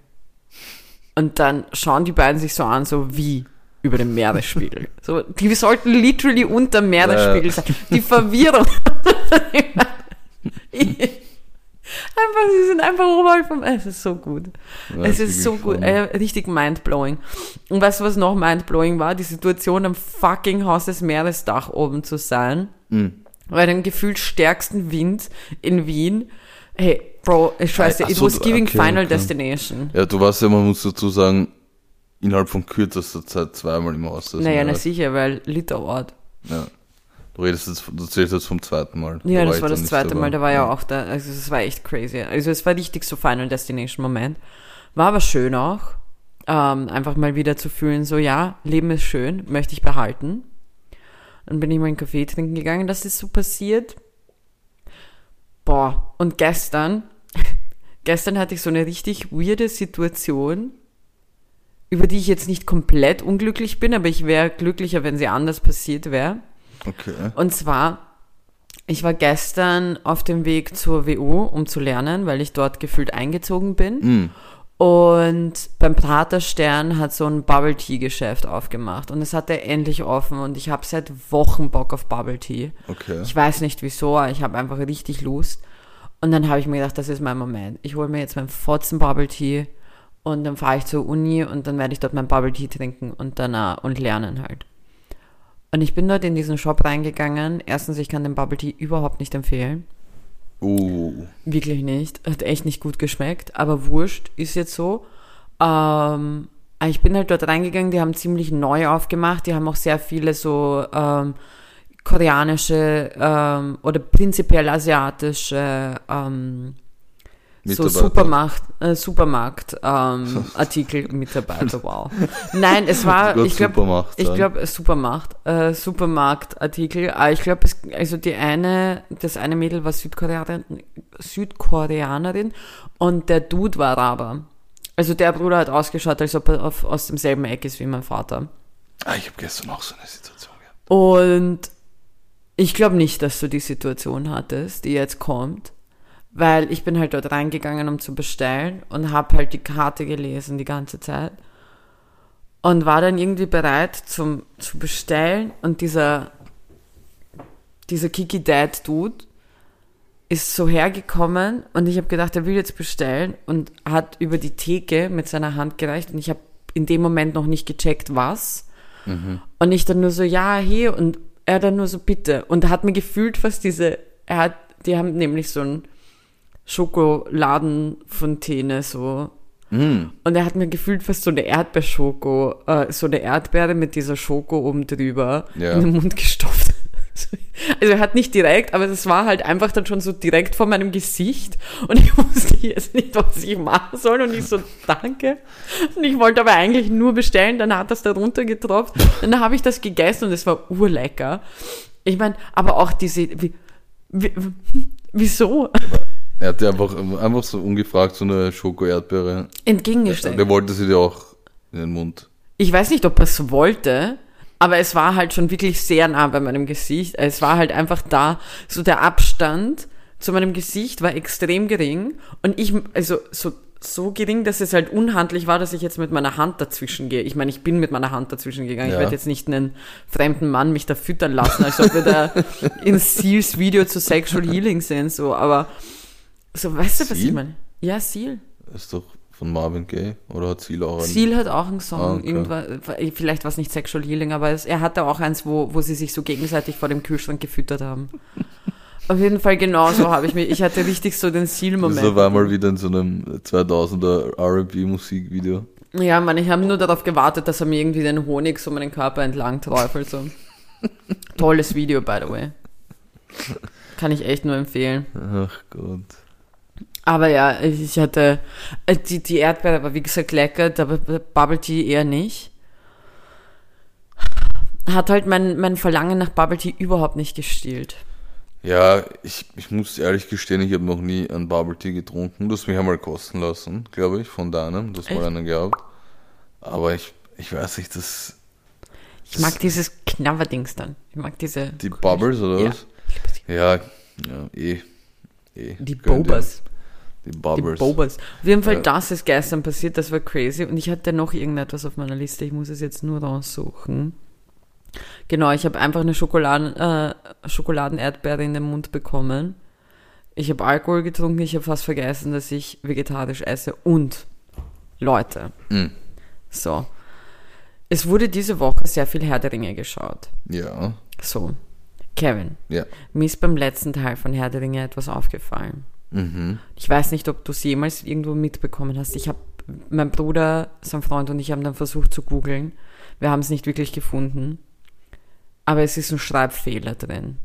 Und dann schauen die beiden sich so an, so wie über dem Meeresspiegel. So, die sollten literally unter dem Meeresspiegel sein. Die Verwirrung. einfach, sie sind einfach oberhalb vom, es ist so gut. Ja, es ist so gut, äh, richtig mindblowing. Und weißt du, was noch mindblowing war? Die Situation am fucking Haus des Meeresdach oben zu sein. Mhm. Bei dem gefühlt stärksten Wind in Wien. Hey, Bro, ich schwör's dir, Ach it so, was giving okay, Final okay. Destination. Ja, du warst ja, man muss dazu sagen, innerhalb von kürzester Zeit zweimal im Haus. des naja, na sicher, weil Litterort. Ja. Du redest jetzt, du zählst jetzt vom zweiten Mal. Ja, Da das war das zweite. Mal, da war ja auch da, also es war echt crazy. Also es war richtig so Final Destination Moment. War aber schön auch, ähm, einfach mal wieder zu fühlen, so ja, Leben ist schön, möchte ich behalten. Dann bin ich mal einen Kaffee trinken gegangen, das ist so passiert. Boah, und gestern, gestern hatte ich so eine richtig weirde Situation, über die ich jetzt nicht komplett unglücklich bin, aber ich wäre glücklicher, wenn sie anders passiert wäre. Okay. Und zwar, ich war gestern auf dem Weg zur WU, um zu lernen, weil ich dort gefühlt eingezogen bin. Mhm. Und beim Praterstern hat so ein Bubble Tea Geschäft aufgemacht und es hatte endlich offen und ich habe seit Wochen Bock auf Bubble Tea. Okay. Ich weiß nicht wieso, aber ich habe einfach richtig Lust. Und dann habe ich mir gedacht, das ist mein Moment. Ich hole mir jetzt meinen Fotzen Bubble Tea Und dann fahre ich zur Uni und dann werde ich dort mein Bubble Tea trinken und dann äh, und lernen halt. Und ich bin dort in diesen Shop reingegangen. Erstens, ich kann den Bubble Tea überhaupt nicht empfehlen. Uh, Wirklich nicht. Hat echt nicht gut geschmeckt. Aber wurscht, ist jetzt so. Ähm, ich bin halt dort reingegangen, die haben ziemlich neu aufgemacht. Die haben auch sehr viele so ähm, koreanische ähm, oder prinzipiell asiatische ähm, so. Supermarkt, äh, Supermarkt ähm, Artikel Mitarbeiter, wow. Nein, es war, ich glaube, Supermacht ich glaube Supermacht, äh, Supermarktartikel. Äh, ich glaube, es, also die eine, das eine Mädel war Südkoreanerin, Südkoreanerin und der Dude war Araber. Also der Bruder hat ausgeschaut, als ob er auf, aus demselben Eck ist wie mein Vater. Ah, ich habe gestern auch so eine Situation gehabt. Und ich glaube nicht, dass du die Situation hattest, die jetzt kommt, weil ich bin halt dort reingegangen, um zu bestellen und habe halt die Karte gelesen die ganze Zeit und war dann irgendwie bereit zum zu bestellen und dieser dieser Kiki Dad Dude ist so hergekommen und ich habe gedacht, er will jetzt bestellen und hat über die Theke mit seiner Hand gereicht und ich habe in dem Moment noch nicht gecheckt, was. Und ich dann nur so, ja, hier und er dann nur so, bitte. Und er hat mir gefühlt fast diese, er hat, die haben nämlich so ein Schokoladenfontäne so. Mm. Und er hat mir gefühlt fast so eine Erdbeerschoko, äh, so eine Erdbeere mit dieser Schoko oben drüber Ja. in den Mund gestopft. Also er hat nicht direkt, aber es war halt einfach dann schon so direkt vor meinem Gesicht und ich wusste jetzt nicht, was ich machen soll und ich so, danke. Und ich wollte aber eigentlich nur bestellen, dann hat das da runter getropft, dann habe ich das gegessen und es war urlecker. Ich meine, aber auch diese, wie, wie, wieso? Er hatte einfach, einfach so ungefragt so eine Schoko-Erdbeere. Entgegengestellt. Der wollte sie dir auch in den Mund. Ich weiß nicht, ob er es wollte, aber es war halt schon wirklich sehr nah bei meinem Gesicht. Es war halt einfach da, so der Abstand zu meinem Gesicht war extrem gering und ich, also so, so gering, dass es halt unhandlich war, dass ich jetzt mit meiner Hand dazwischen gehe. Ich meine, ich bin mit meiner Hand dazwischen gegangen. Ja. Ich werde jetzt nicht einen fremden Mann mich da füttern lassen, als ob wir da in Seals Video zu Sexual Healing sehen, so, aber so, weißt du, was ich Seal? meine? Ja, Seal. Ist doch von Marvin Gaye oder hat Ziel auch einen? Seal hat auch einen Song, Ah, okay. irgendwas, vielleicht war es nicht Sexual Healing, aber es, er hatte auch eins, wo, wo sie sich so gegenseitig vor dem Kühlschrank gefüttert haben. Auf jeden Fall genau so habe ich mich, ich hatte richtig so den Seal-Moment. So war mal wieder in so einem 2000er R&B-Musikvideo. Ja, man, ich habe nur darauf gewartet, dass er mir irgendwie den Honig so meinen Körper entlang träufelt. So. Tolles Video, by the way. Kann ich echt nur empfehlen. Ach Gott. Aber ja, ich hatte, äh, die, die Erdbeere war wie gesagt lecker, aber Bubble Tea eher nicht. Hat halt mein, mein Verlangen nach Bubble Tea überhaupt nicht gestillt. Ja, ich, ich muss ehrlich gestehen, ich habe noch nie einen Bubble Tea getrunken. Du hast mich einmal kosten lassen, glaube ich, von deinem. Du hast mal Echt? einen gehabt. Aber ich, ich weiß nicht, das, Ich mag dieses Knabberdings dann. Ich mag diese. die Bubbles oder Ja. was? Ja, ja, eh. eh Die gönn dir. Die Die Bubbles. Bobas. Auf jeden Fall, Ja. das ist gestern passiert, das war crazy. Und ich hatte noch irgendetwas auf meiner Liste, ich muss es jetzt nur raussuchen. Genau, ich habe einfach eine Schokoladen, äh, Schokoladenerdbeere in den Mund bekommen. Ich habe Alkohol getrunken, ich habe fast vergessen, dass ich vegetarisch esse. Und, Leute, Mm. so. Es wurde diese Woche sehr viel Herr der Ringe geschaut. Ja, So, Kevin, ja. mir ist beim letzten Teil von Herr der Ringe etwas aufgefallen. Mhm. Ich weiß nicht, ob du es jemals irgendwo mitbekommen hast. Ich habe, mein Bruder, sein Freund und ich haben dann versucht zu googeln. Wir haben es nicht wirklich gefunden. Aber es ist ein Schreibfehler drin.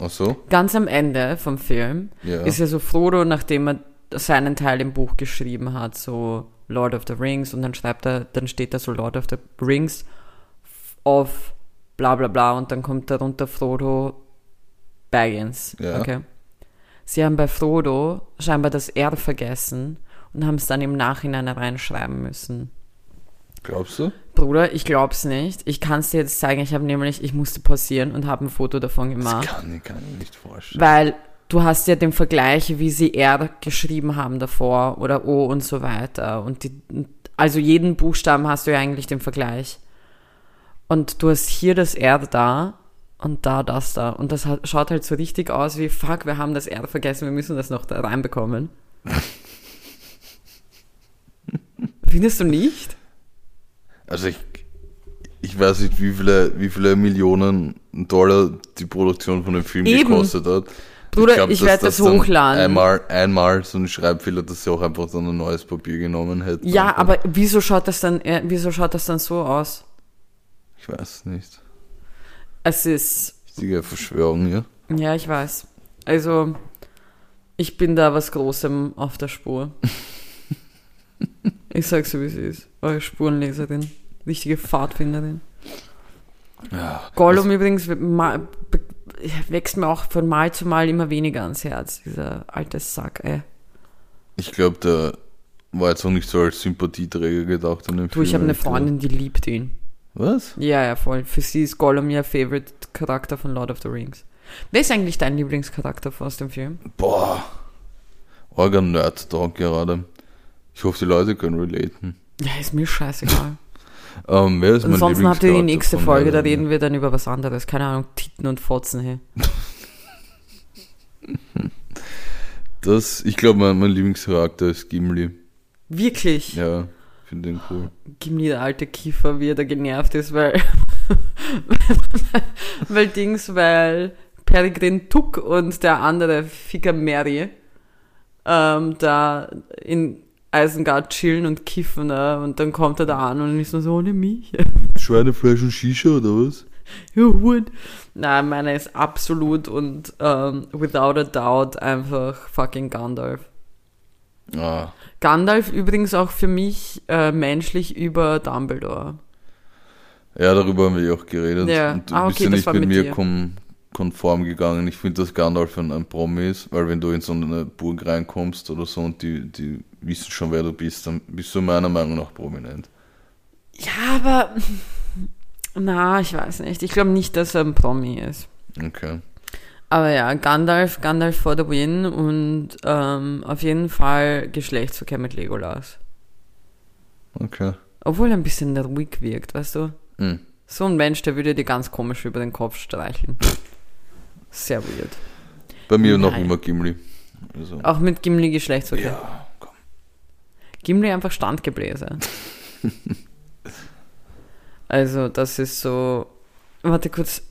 Ach so? Ganz am Ende vom Film Ja. ist ja so Frodo, nachdem er seinen Teil im Buch geschrieben hat, so Lord of the Rings, und dann schreibt er, dann steht da so Lord of the Rings of bla bla bla, und dann kommt darunter Frodo Baggins. Ja. Okay. Sie haben bei Frodo scheinbar das R vergessen und haben es dann im Nachhinein reinschreiben müssen. Glaubst du? Bruder, ich glaub's nicht. Ich kann es dir jetzt zeigen. Ich habe nämlich, ich musste pausieren und habe ein Foto davon Das gemacht. kann ich, kann ich mir nicht vorstellen. Weil du hast ja den Vergleich, wie sie R geschrieben haben davor oder O und so weiter. Und die, also jeden Buchstaben hast du ja eigentlich den Vergleich. Und du hast hier das R da und da das da. Und das hat, schaut halt so richtig aus wie, fuck, wir haben das R vergessen, wir müssen das noch da reinbekommen. Findest du nicht? Also ich, ich weiß nicht, wie viele, wie viele Millionen Dollar die Produktion von dem Film Eben. gekostet hat. Bruder, glaub, ich dass werd das dann hochladen. Einmal, einmal so ein Schreibfehler, dass sie auch einfach dann ein neues Papier genommen hätten. Ja, aber wieso schaut das dann, äh, wieso schaut das dann so aus? Ich weiß nicht. Es ist, Richtige Verschwörung, ja. ja, ich weiß. Also, ich bin da was Großem auf der Spur. ich sag's so, wie es ist. Eure Spurenleserin. Richtige Pfadfinderin. ja. Gollum übrigens wächst mir auch von Mal zu Mal immer weniger ans Herz. Dieser alte Sack, ey. Ich glaube, der war jetzt auch nicht so als Sympathieträger gedacht an dem Du, Film. ich habe eine. Freundin, die liebt ihn. Was? Ja, ja, voll. Für sie ist Gollum ihr Favorite Charakter von Lord of the Rings. Wer ist eigentlich dein Lieblingscharakter aus dem Film? Boah. Organ Nerd Talk gerade. Ich hoffe, die Leute können relaten. Ja, ist mir scheißegal. Ähm, wer ist mein Ansonsten habt ihr die nächste Folge, da reden wir dann über was anderes. Keine Ahnung, Titten und Fotzen, hey. Ringe? Das, ich glaube, mein, mein Lieblingscharakter ist Gimli. Wirklich? Ja, finde den cool. Gimli, der alte Kiefer, wie er da genervt ist, weil, weil Dings, weil Peregrin Tuck und der andere Ficker Mary ähm, da in Eisengard chillen und kiffen ne? und dann kommt er da an und ist nur so ohne mich. Schweinefleisch und Shisha oder was? Ja, Hut. Nein, meiner ist absolut und ähm, without a doubt einfach fucking Gandalf. Ah, Gandalf übrigens auch für mich äh, menschlich über Dumbledore. ja, darüber haben wir ja auch geredet. Ja. Und du Ah, bist okay, ja das nicht mit mit mir kon konform gegangen. Ich finde, dass Gandalf ein, ein Promi ist, weil wenn du in so eine Burg reinkommst oder so und die, die wissen schon, wer du bist, dann bist du meiner Meinung nach prominent. Ja, aber. Na, ich weiß nicht. Ich glaube nicht, dass er ein Promi ist. Okay. Aber ja, Gandalf, Gandalf for the win und ähm, auf jeden Fall Geschlechtsverkehr mit Legolas. Okay. Obwohl er ein bisschen ruhig wirkt, weißt du? Hm. So ein Mensch, der würde dir ganz komisch über den Kopf streicheln. Sehr weird. Bei mir noch Nein. immer Gimli. Also, Auch mit Gimli Geschlechtsverkehr. ja, komm. Gimli einfach Standgebläse. also, das ist so. Warte kurz.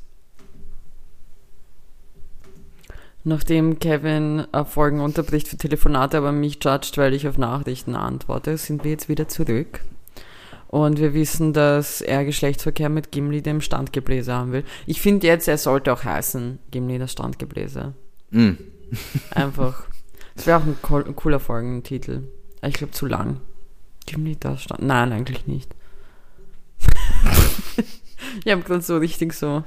Nachdem Kevin äh, Folgen unterbricht für Telefonate, aber mich judgt, weil ich auf Nachrichten antworte, sind wir jetzt wieder zurück. Und wir wissen, dass er Geschlechtsverkehr mit Gimli, dem Standgebläse, haben will. Ich finde jetzt, er sollte auch heißen, Gimli, das Standgebläse. Hm. Einfach. Das wäre auch ein cool- cooler Folgentitel. Ich glaube zu lang. Gimli das stand. Nein, eigentlich nicht. ich habe gerade so richtig so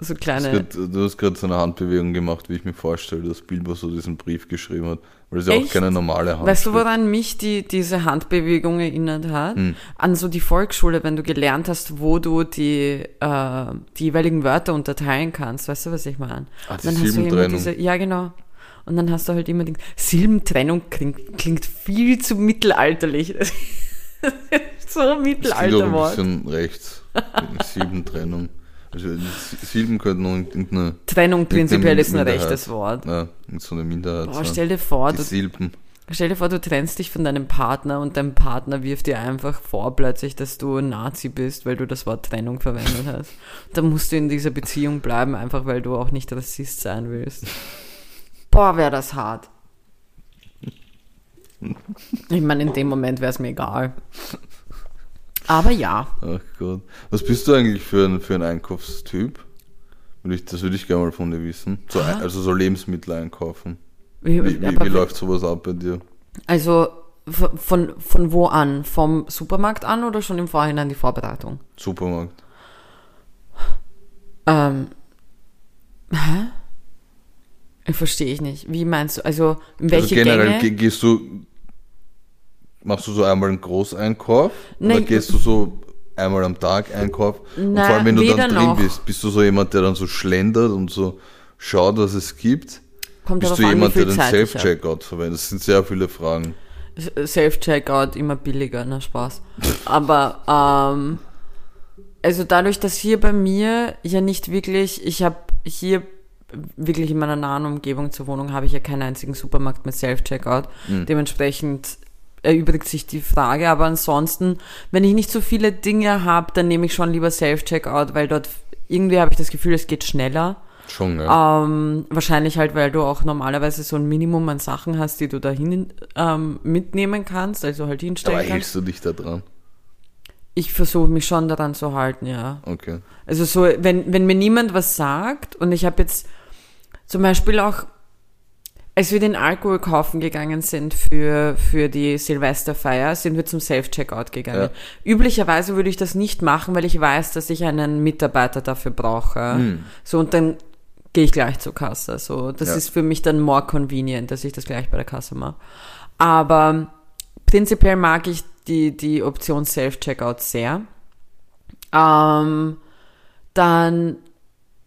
so Du hast kleine. Du hast gerade so eine Handbewegung gemacht, wie ich mir vorstelle, dass Bilbo so diesen Brief geschrieben hat. Weil es ja auch keine normale Hand Weißt du, woran mich die, diese Handbewegung erinnert hat? Hm. An so die Volksschule, wenn du gelernt hast, wo du die, äh, die jeweiligen Wörter unterteilen kannst. Weißt du, was ich meine? Ah, die Dann hast du immer Silbentrennung. diese, ja, genau. Und dann hast du halt immer die Silbentrennung klingt, klingt viel zu mittelalterlich. so ein klingt auch ein Mittelalterwort. bisschen rechts. Silbentrennung. Also Silben könnten noch irgendeine, Trennung prinzipiell ist ein rechtes Wort. na, so eine Minderheit Boah, stell dir vor, du, Silben. stell dir vor, du trennst dich von deinem Partner und dein Partner wirft dir einfach vor plötzlich, dass du ein Nazi bist, weil du das Wort Trennung verwendet hast. Dann musst du in dieser Beziehung bleiben, einfach weil du auch nicht Rassist sein willst. Boah, wäre das hart. Ich meine, in dem Moment wäre es mir egal. Aber ja. Ach Gott. Was bist du eigentlich für ein, für ein Einkaufstyp? Das würde ich gerne mal von dir wissen. So, also so Lebensmittel einkaufen. Wie, Wie, wie, wie läuft sowas ab bei dir? Also von, von wo an? Vom Supermarkt an oder schon im Vorhinein die Vorbereitung? Supermarkt. Ähm, hä? Verstehe ich nicht. Wie meinst du? Also in welche also generell Gänge? ge- gehst du, machst du so einmal einen Großeinkauf? Nein. Oder gehst du so einmal am Tag Einkauf? und Na, vor allem, wenn du dann drin noch. bist, bist du so jemand, der dann so schlendert und so schaut, was es gibt? Kommt Bist du an, jemand, der den. Self-Checkout verwendet? Das sind sehr viele Fragen. Self-Checkout immer billiger, na Spaß. Aber ähm, also dadurch, dass hier bei mir ja nicht wirklich, ich habe hier wirklich in meiner nahen Umgebung zur Wohnung habe ich ja keinen einzigen Supermarkt mit Self-Checkout. Dementsprechend erübrigt sich die Frage. Aber ansonsten, wenn ich nicht so viele Dinge habe, dann nehme ich schon lieber Self-Checkout, weil dort irgendwie habe ich das Gefühl, es geht schneller. Schon, ja. Ähm, wahrscheinlich halt, weil du auch normalerweise so ein Minimum an Sachen hast, die du dahin ähm, mitnehmen kannst, also halt hinstellen Aber kannst. hältst du dich da dran? Ich versuche mich schon daran zu halten, ja. Okay. Also so, wenn, wenn mir niemand was sagt und ich habe jetzt zum Beispiel auch, als wir den Alkohol kaufen gegangen sind für, für die Silvesterfeier, sind wir zum Self-Checkout gegangen. Ja. Üblicherweise würde ich das nicht machen, weil ich weiß, dass ich einen Mitarbeiter dafür brauche. So, und dann gehe ich gleich zur Kasse. So, das Ja. ist für mich dann more convenient, dass ich das gleich bei der Kasse mache. Aber prinzipiell mag ich die, die Option Self-Checkout sehr. Ähm, dann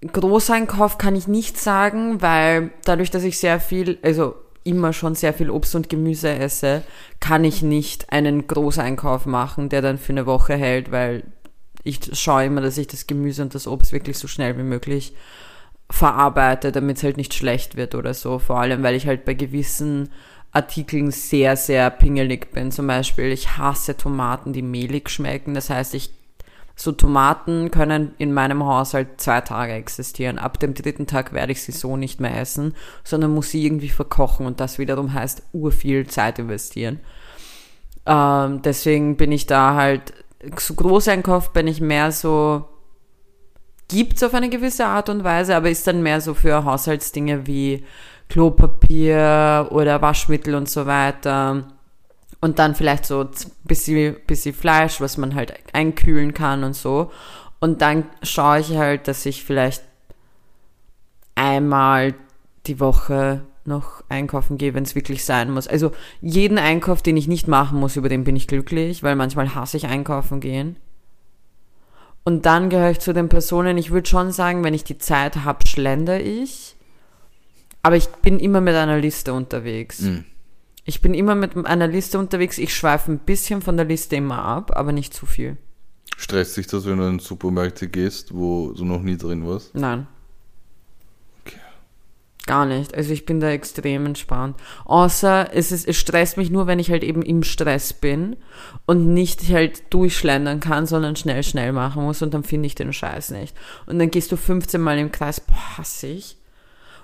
Großeinkauf kann ich nicht sagen, weil dadurch, dass ich sehr viel, also immer schon sehr viel Obst und Gemüse esse, kann ich nicht einen Großeinkauf machen, der dann für eine Woche hält, weil ich schaue immer, dass ich das Gemüse und das Obst wirklich so schnell wie möglich verarbeite, damit es halt nicht schlecht wird oder so. Vor allem, weil ich halt bei gewissen Artikeln sehr, sehr pingelig bin. Zum Beispiel, ich hasse Tomaten, die mehlig schmecken. Das heißt, ich so Tomaten können in meinem Haushalt zwei Tage existieren. Ab dem dritten Tag werde ich sie so nicht mehr essen, sondern muss sie irgendwie verkochen und das wiederum heißt urviel Zeit investieren. Ähm, deswegen bin ich da halt, so Großeinkauf bin ich mehr so, gibt's auf eine gewisse Art und Weise, aber ist dann mehr so für Haushaltsdinge wie Klopapier oder Waschmittel und so weiter. Und dann vielleicht so ein bisschen, bisschen Fleisch, was man halt einkühlen kann und so. Und dann schaue ich halt, dass ich vielleicht einmal die Woche noch einkaufen gehe, wenn es wirklich sein muss. Also jeden Einkauf, den ich nicht machen muss, über den bin ich glücklich, weil manchmal hasse ich einkaufen gehen. Und dann gehöre ich zu den Personen, ich würde schon sagen, wenn ich die Zeit habe, schlender ich. Aber ich bin immer mit einer Liste unterwegs. Mhm. Ich bin immer mit einer Liste unterwegs. Ich schweife ein bisschen von der Liste immer ab, aber nicht zu viel. Stresst dich das, wenn du in Supermärkte gehst, wo du noch nie drin warst? Nein. Okay. Gar nicht. Also ich bin da extrem entspannt. Außer es, ist, es stresst mich nur, wenn ich halt eben im Stress bin und nicht halt durchschlendern kann, sondern schnell, schnell machen muss und dann finde ich den Scheiß nicht. Und dann gehst du 15 Mal im Kreis, boah, hasse ich.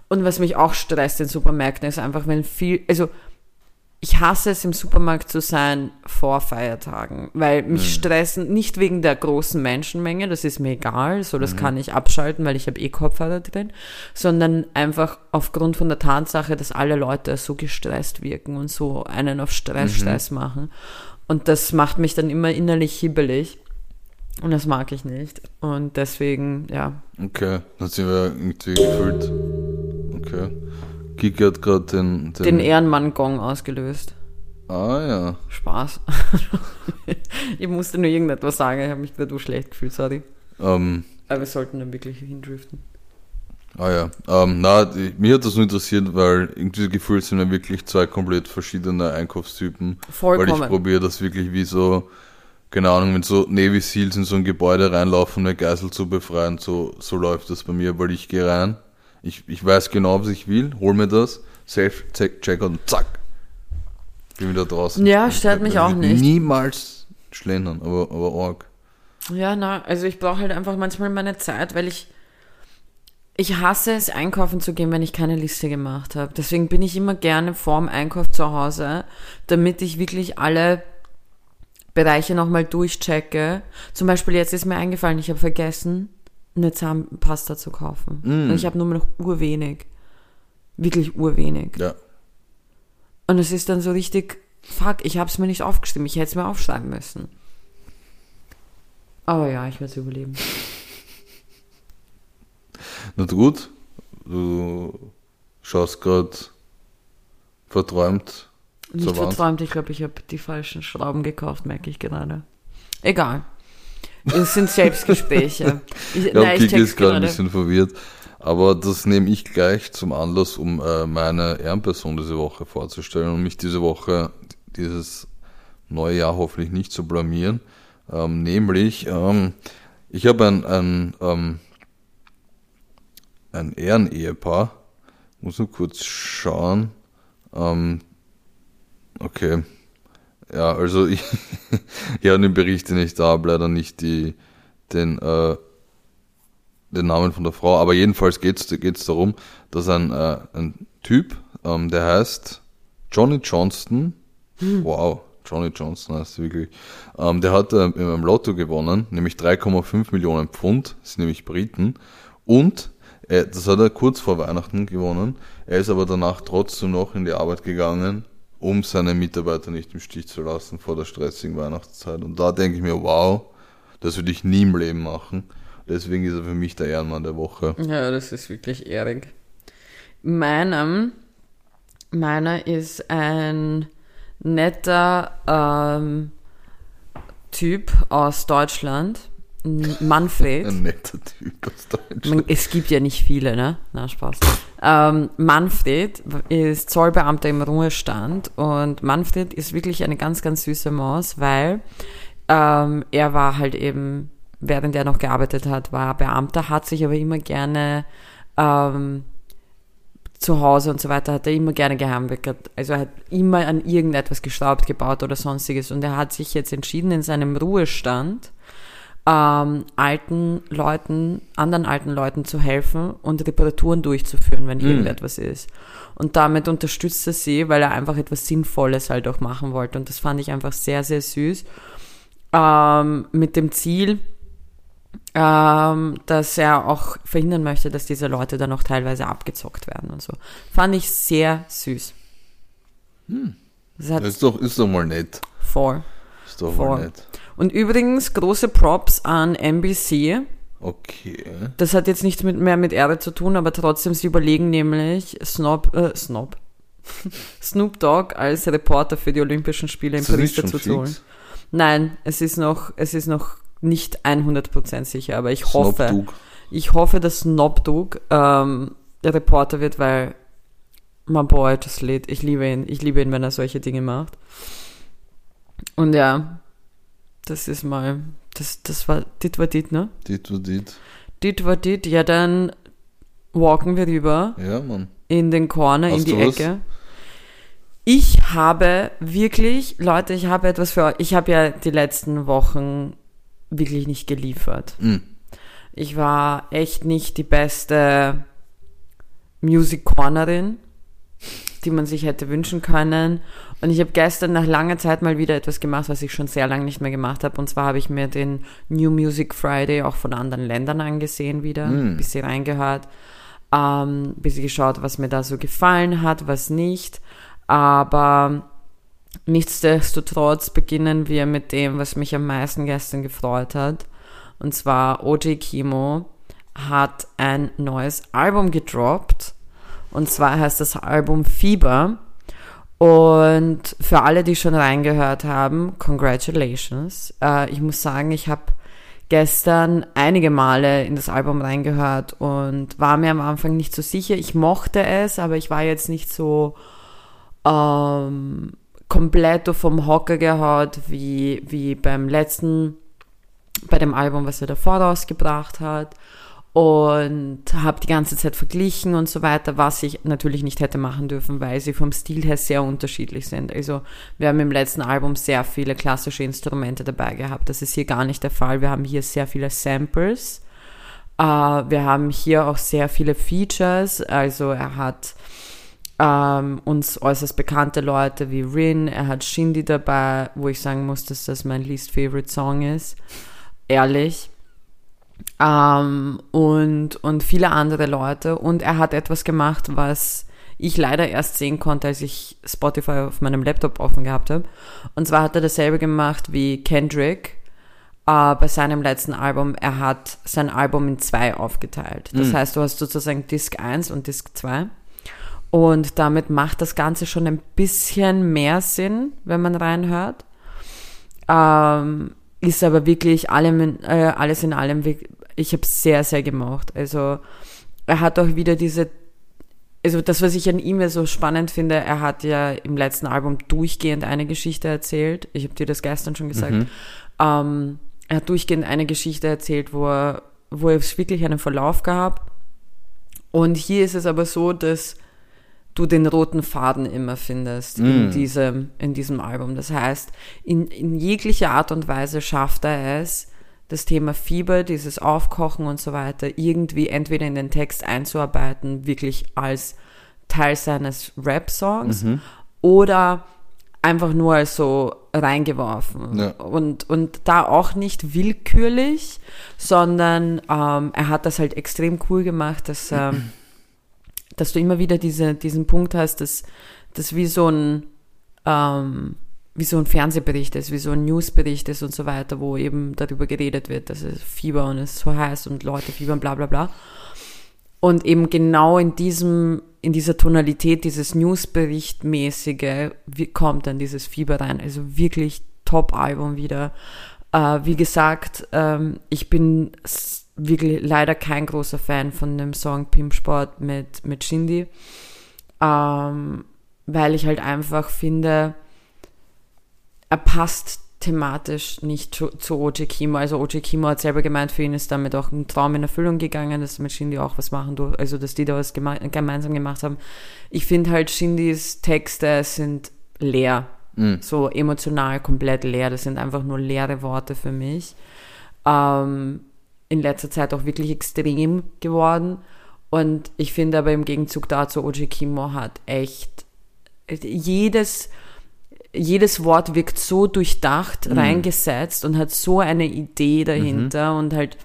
Und was mich auch stresst in Supermärkten ist einfach, wenn viel, also ich hasse es im Supermarkt zu sein vor Feiertagen, weil mich stressen nicht wegen der großen Menschenmenge, das ist mir egal, so das kann ich abschalten, weil ich habe eh Kopfhörer drin, sondern einfach aufgrund von der Tatsache, dass alle Leute so gestresst wirken und so einen auf Stress, Stress machen. Und das macht mich dann immer innerlich hibbelig. Und das mag ich nicht. Und deswegen, ja, Okay, dann sind wir irgendwie gefühlt. Okay. Kiki hat gerade den, den. den Ehrenmann-Gong ausgelöst. ah ja. Spaß. ich musste nur irgendetwas sagen, ich habe mich gerade so schlecht gefühlt, sorry. Ähm, Aber wir sollten dann wirklich hindriften. ah ja. Ähm, na, mir hat das nur interessiert, weil irgendwie gefühlt sind wir wirklich zwei komplett verschiedene Einkaufstypen. Weil Vollkommen. ich probiere das wirklich wie so, keine Ahnung, wenn so Navy Seals in so ein Gebäude reinlaufen, eine Geisel zu befreien, so, so läuft das bei mir, weil ich gehe rein, ich, ich weiß genau, was ich will, hol mir das, safe, check, check und zack. Bin wieder draußen. Ja, stört mich Ich auch nicht. Niemals schlendern, aber, aber arg. Ja, na, also ich brauche halt einfach manchmal meine Zeit, weil ich ich hasse es, einkaufen zu gehen, wenn ich keine Liste gemacht habe. Deswegen bin ich immer gerne vorm Einkauf zu Hause, damit ich wirklich alle Bereiche nochmal durchchecke. Zum Beispiel jetzt ist mir eingefallen, ich habe vergessen, eine Zahnpasta zu kaufen. Und ich habe nur noch urwenig. Wirklich urwenig. Ja. Und es ist dann so richtig, fuck, ich habe es mir nicht aufgeschrieben. Ich hätte es mir aufschreiben müssen. Aber ja, ich werde es überleben. Na gut, du schaust gerade verträumt Nicht verträumt, ich glaube, ich habe die falschen Schrauben gekauft, merke ich gerade. Egal. Es sind Selbstgespräche. Ich, glaube, nein, Kiki ist gerade ein bisschen verwirrt. Aber das nehme ich gleich zum Anlass, um äh, meine Ehrenperson diese Woche vorzustellen und mich diese Woche, dieses neue Jahr hoffentlich nicht zu blamieren. Ähm, nämlich, ähm, ich habe ein, ein, ähm, ein Ehrenehepaar. Muss nur kurz schauen. Ähm, okay. Ja, also ich, ich habe den Bericht nicht da, habe leider nicht die, den, äh, den Namen von der Frau, aber jedenfalls geht es darum, dass ein, äh, ein Typ, ähm, der heißt Johnny Johnston, hm. wow, Johnny Johnston heißt wirklich, ähm, der hat äh, im Lotto gewonnen, nämlich 3,5 Millionen Pfund, das sind nämlich Briten, und äh, das hat er kurz vor Weihnachten gewonnen, er ist aber danach trotzdem noch in die Arbeit gegangen, um seine Mitarbeiter nicht im Stich zu lassen vor der stressigen Weihnachtszeit. Und da denke ich mir, wow, das würde ich nie im Leben machen. Deswegen ist er für mich der Ehrenmann der Woche. Ja, das ist wirklich ehrig. Meinem, meiner ist ein netter ähm, Typ aus Deutschland. Manfred. Ein netter Typ aus Deutschland. Es gibt ja nicht viele, ne? Na, Spaß. Ähm, Manfred ist Zollbeamter im Ruhestand und Manfred ist wirklich eine ganz, ganz süße Maus, weil ähm, er war halt eben, während er noch gearbeitet hat, war Beamter, hat sich aber immer gerne ähm, zu Hause und so weiter, hat er immer gerne geheimweckert. Also er hat immer an irgendetwas geschraubt, gebaut oder sonstiges und er hat sich jetzt entschieden, in seinem Ruhestand ähm, alten Leuten, anderen alten Leuten zu helfen und Reparaturen durchzuführen, wenn mhm. irgendetwas ist. Und damit unterstützt er sie, weil er einfach etwas Sinnvolles halt auch machen wollte. Und das fand ich einfach sehr, sehr süß. Ähm, mit dem Ziel, ähm, dass er auch verhindern möchte, dass diese Leute dann auch teilweise abgezockt werden und so. Fand ich sehr süß. Hm. Das, ist, doch, ist doch mal nett. Voll. Ist doch voll. mal nett. Und übrigens große Props an NBC. Okay. Das hat jetzt nichts mit, mehr mit Ehre zu tun, aber trotzdem, sie überlegen nämlich Snob, äh, Snob. Snoop Dogg als Reporter für die Olympischen Spiele in Paris dazu zu holen. Nein, es ist noch, es ist noch nicht 100% sicher, aber ich hoffe, Snob ich hoffe, dass Snob Dogg ähm, der Reporter wird, weil mein Boy das lädt. Ich liebe ihn. Ich liebe ihn, wenn er solche Dinge macht. Und ja, das ist mal, das, das war, dit war dit, ne? Dit war dit. Dit war dit, ja, dann walken wir rüber. Ja, Mann. In den Corner, Hast in die Ecke. Was? Ich habe wirklich, Leute, ich habe etwas für euch. Ich habe ja die letzten Wochen wirklich nicht geliefert. Mhm. Ich war echt nicht die beste Music Cornerin die man sich hätte wünschen können. Und ich habe gestern nach langer Zeit mal wieder etwas gemacht, was ich schon sehr lange nicht mehr gemacht habe. Und zwar habe ich mir den New Music Friday auch von anderen Ländern angesehen wieder, mm. ein bisschen reingehört, ähm, ein bisschen geschaut, was mir da so gefallen hat, was nicht. Aber nichtsdestotrotz beginnen wir mit dem, was mich am meisten gestern gefreut hat. Und zwar OJ Kimo hat ein neues Album gedroppt und zwar heißt das Album Fieber. Und für alle, die schon reingehört haben, congratulations. Äh, ich muss sagen, ich habe gestern einige Male in das Album reingehört und war mir am Anfang nicht so sicher. Ich mochte es, aber ich war jetzt nicht so ähm, komplett vom Hocker gehaut wie, wie beim letzten, bei dem Album, was er davor rausgebracht hat und habe die ganze Zeit verglichen und so weiter, was ich natürlich nicht hätte machen dürfen, weil sie vom Stil her sehr unterschiedlich sind. Also wir haben im letzten Album sehr viele klassische Instrumente dabei gehabt. Das ist hier gar nicht der Fall. Wir haben hier sehr viele Samples. Uh, wir haben hier auch sehr viele Features. Also er hat ähm, uns äußerst bekannte Leute wie Rin, er hat Shindy dabei, wo ich sagen muss, dass das mein least favorite Song ist. Ehrlich. Ähm, und, und viele andere Leute. Und er hat etwas gemacht, was ich leider erst sehen konnte, als ich Spotify auf meinem Laptop offen gehabt habe. Und zwar hat er dasselbe gemacht wie Kendrick äh, bei seinem letzten Album. Er hat sein Album in zwei aufgeteilt. Das mhm. heißt, du hast sozusagen Disc 1 und Disc 2. Und damit macht das Ganze schon ein bisschen mehr Sinn, wenn man reinhört. Ähm, ist aber wirklich allem, äh, alles in allem ich habe sehr, sehr gemocht. Also er hat auch wieder diese, also das, was ich an ihm ja so spannend finde, er hat ja im letzten Album durchgehend eine Geschichte erzählt. Ich habe dir das gestern schon gesagt. Mhm. Ähm, er hat durchgehend eine Geschichte erzählt, wo er, wo es wirklich einen Verlauf gab. Und hier ist es aber so, dass du den roten Faden immer findest in, diesem, in diesem Album. Das heißt, in, in jeglicher Art und Weise schafft er es, das Thema Fieber, dieses Aufkochen und so weiter, irgendwie entweder in den Text einzuarbeiten, wirklich als Teil seines Rap-Songs, oder einfach nur als so reingeworfen. Ja. Und, und da auch nicht willkürlich, sondern ähm, er hat das halt extrem cool gemacht, dass, ähm, dass du immer wieder diese, diesen Punkt hast, dass das wie so ein ähm, wie so ein Fernsehbericht ist, wie so ein Newsbericht ist und so weiter, wo eben darüber geredet wird, dass es Fieber und es ist so heiß und Leute fiebern, bla bla bla. Und eben genau in diesem, in dieser Tonalität, dieses Newsbericht-mäßige, wie kommt dann dieses Fieber rein. Also wirklich Top-Album wieder. Äh, wie gesagt, ähm, ich bin wirklich leider kein großer Fan von dem Song Pimpsport mit, mit Shindy, ähm, weil ich halt einfach finde, er passt thematisch nicht zu, zu OJ Kimo. Also OJ Kimo hat selber gemeint, für ihn ist damit auch ein Traum in Erfüllung gegangen, dass mit Shindy auch was machen durch, also dass die da was geme gemeinsam gemacht haben. Ich finde halt Shindys Texte sind leer. So emotional komplett leer. Das sind einfach nur leere Worte für mich. Ähm, in letzter Zeit auch wirklich extrem geworden. Und ich finde aber im Gegenzug dazu, OJ Kimo hat echt jedes, jedes Wort wirkt so durchdacht, reingesetzt und hat so eine Idee dahinter und halt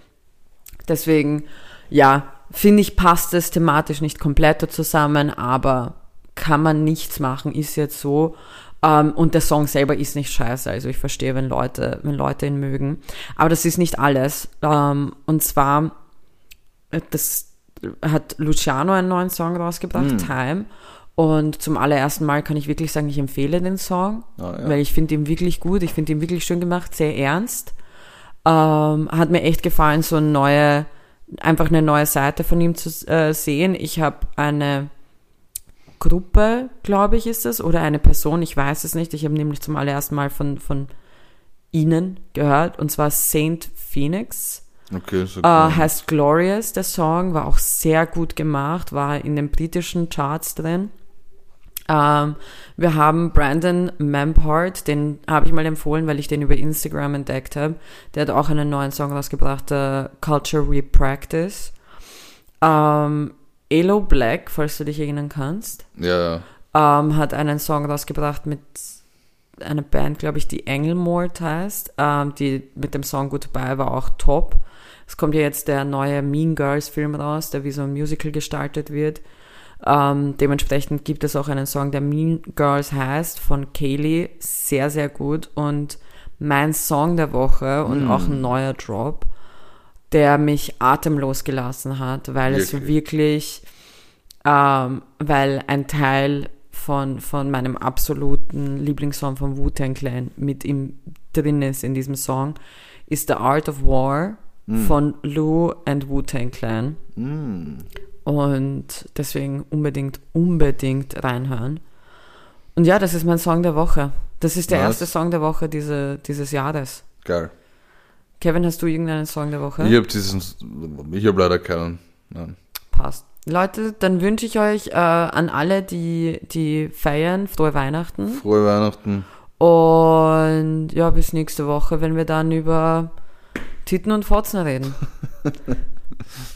deswegen, ja, finde ich, passt es thematisch nicht komplett zusammen, aber kann man nichts machen, ist jetzt so. Ähm, und der Song selber ist nicht scheiße, also ich verstehe, wenn Leute, wenn Leute ihn mögen. Aber das ist nicht alles. Ähm, und zwar, äh, das hat Luciano einen neuen Song rausgebracht, Time. Und zum allerersten Mal kann ich wirklich sagen, ich empfehle den Song, Ah, ja. weil ich finde ihn wirklich gut, ich finde ihn wirklich schön gemacht, sehr ernst. Ähm, hat mir echt gefallen, so eine neue, einfach eine neue Seite von ihm zu äh, sehen. Ich habe eine Gruppe, glaube ich, ist es, oder eine Person, ich weiß es nicht. Ich habe nämlich zum allerersten Mal von, von ihnen gehört, und zwar Saint Phoenix. Okay, so Äh, cool. heißt Glorious, der Song, war auch sehr gut gemacht, war in den britischen Charts drin. Ähm, wir haben Brandon Mampart, den habe ich mal empfohlen, weil ich den über Instagram entdeckt habe. Der hat auch einen neuen Song rausgebracht, äh, Culture Repractice. Ähm, Elo Black, falls du dich erinnern kannst, ja, ähm, hat einen Song rausgebracht mit einer Band, glaube ich, die Engelmort heißt, ähm, die mit dem Song Goodbye war auch top. Es kommt ja jetzt der neue Mean Girls Film raus, der wie so ein Musical gestaltet wird. Ähm, dementsprechend gibt es auch einen Song, der Mean Girls heißt, von Kaylee, sehr, sehr gut. Und mein Song der Woche und auch ein neuer Drop, der mich atemlos gelassen hat, weil es Wirklich? wirklich, ähm, weil ein Teil von, von meinem absoluten Lieblingssong von Wu-Tang Clan mit ihm drin ist in diesem Song, ist The Art of War von Lou and Wu-Tang Clan. Und deswegen unbedingt, unbedingt reinhören. Und ja, das ist mein Song der Woche. Das ist der Was? erste Song der Woche diese, dieses Jahres. Geil. Kevin, hast du irgendeinen Song der Woche? Ich habe diesen, ich habe leider keinen. Nein. Passt. Leute, dann wünsche ich euch äh, an alle, die, die feiern, frohe Weihnachten. Frohe Weihnachten. Und ja, bis nächste Woche, wenn wir dann über Titten und Fotzen reden.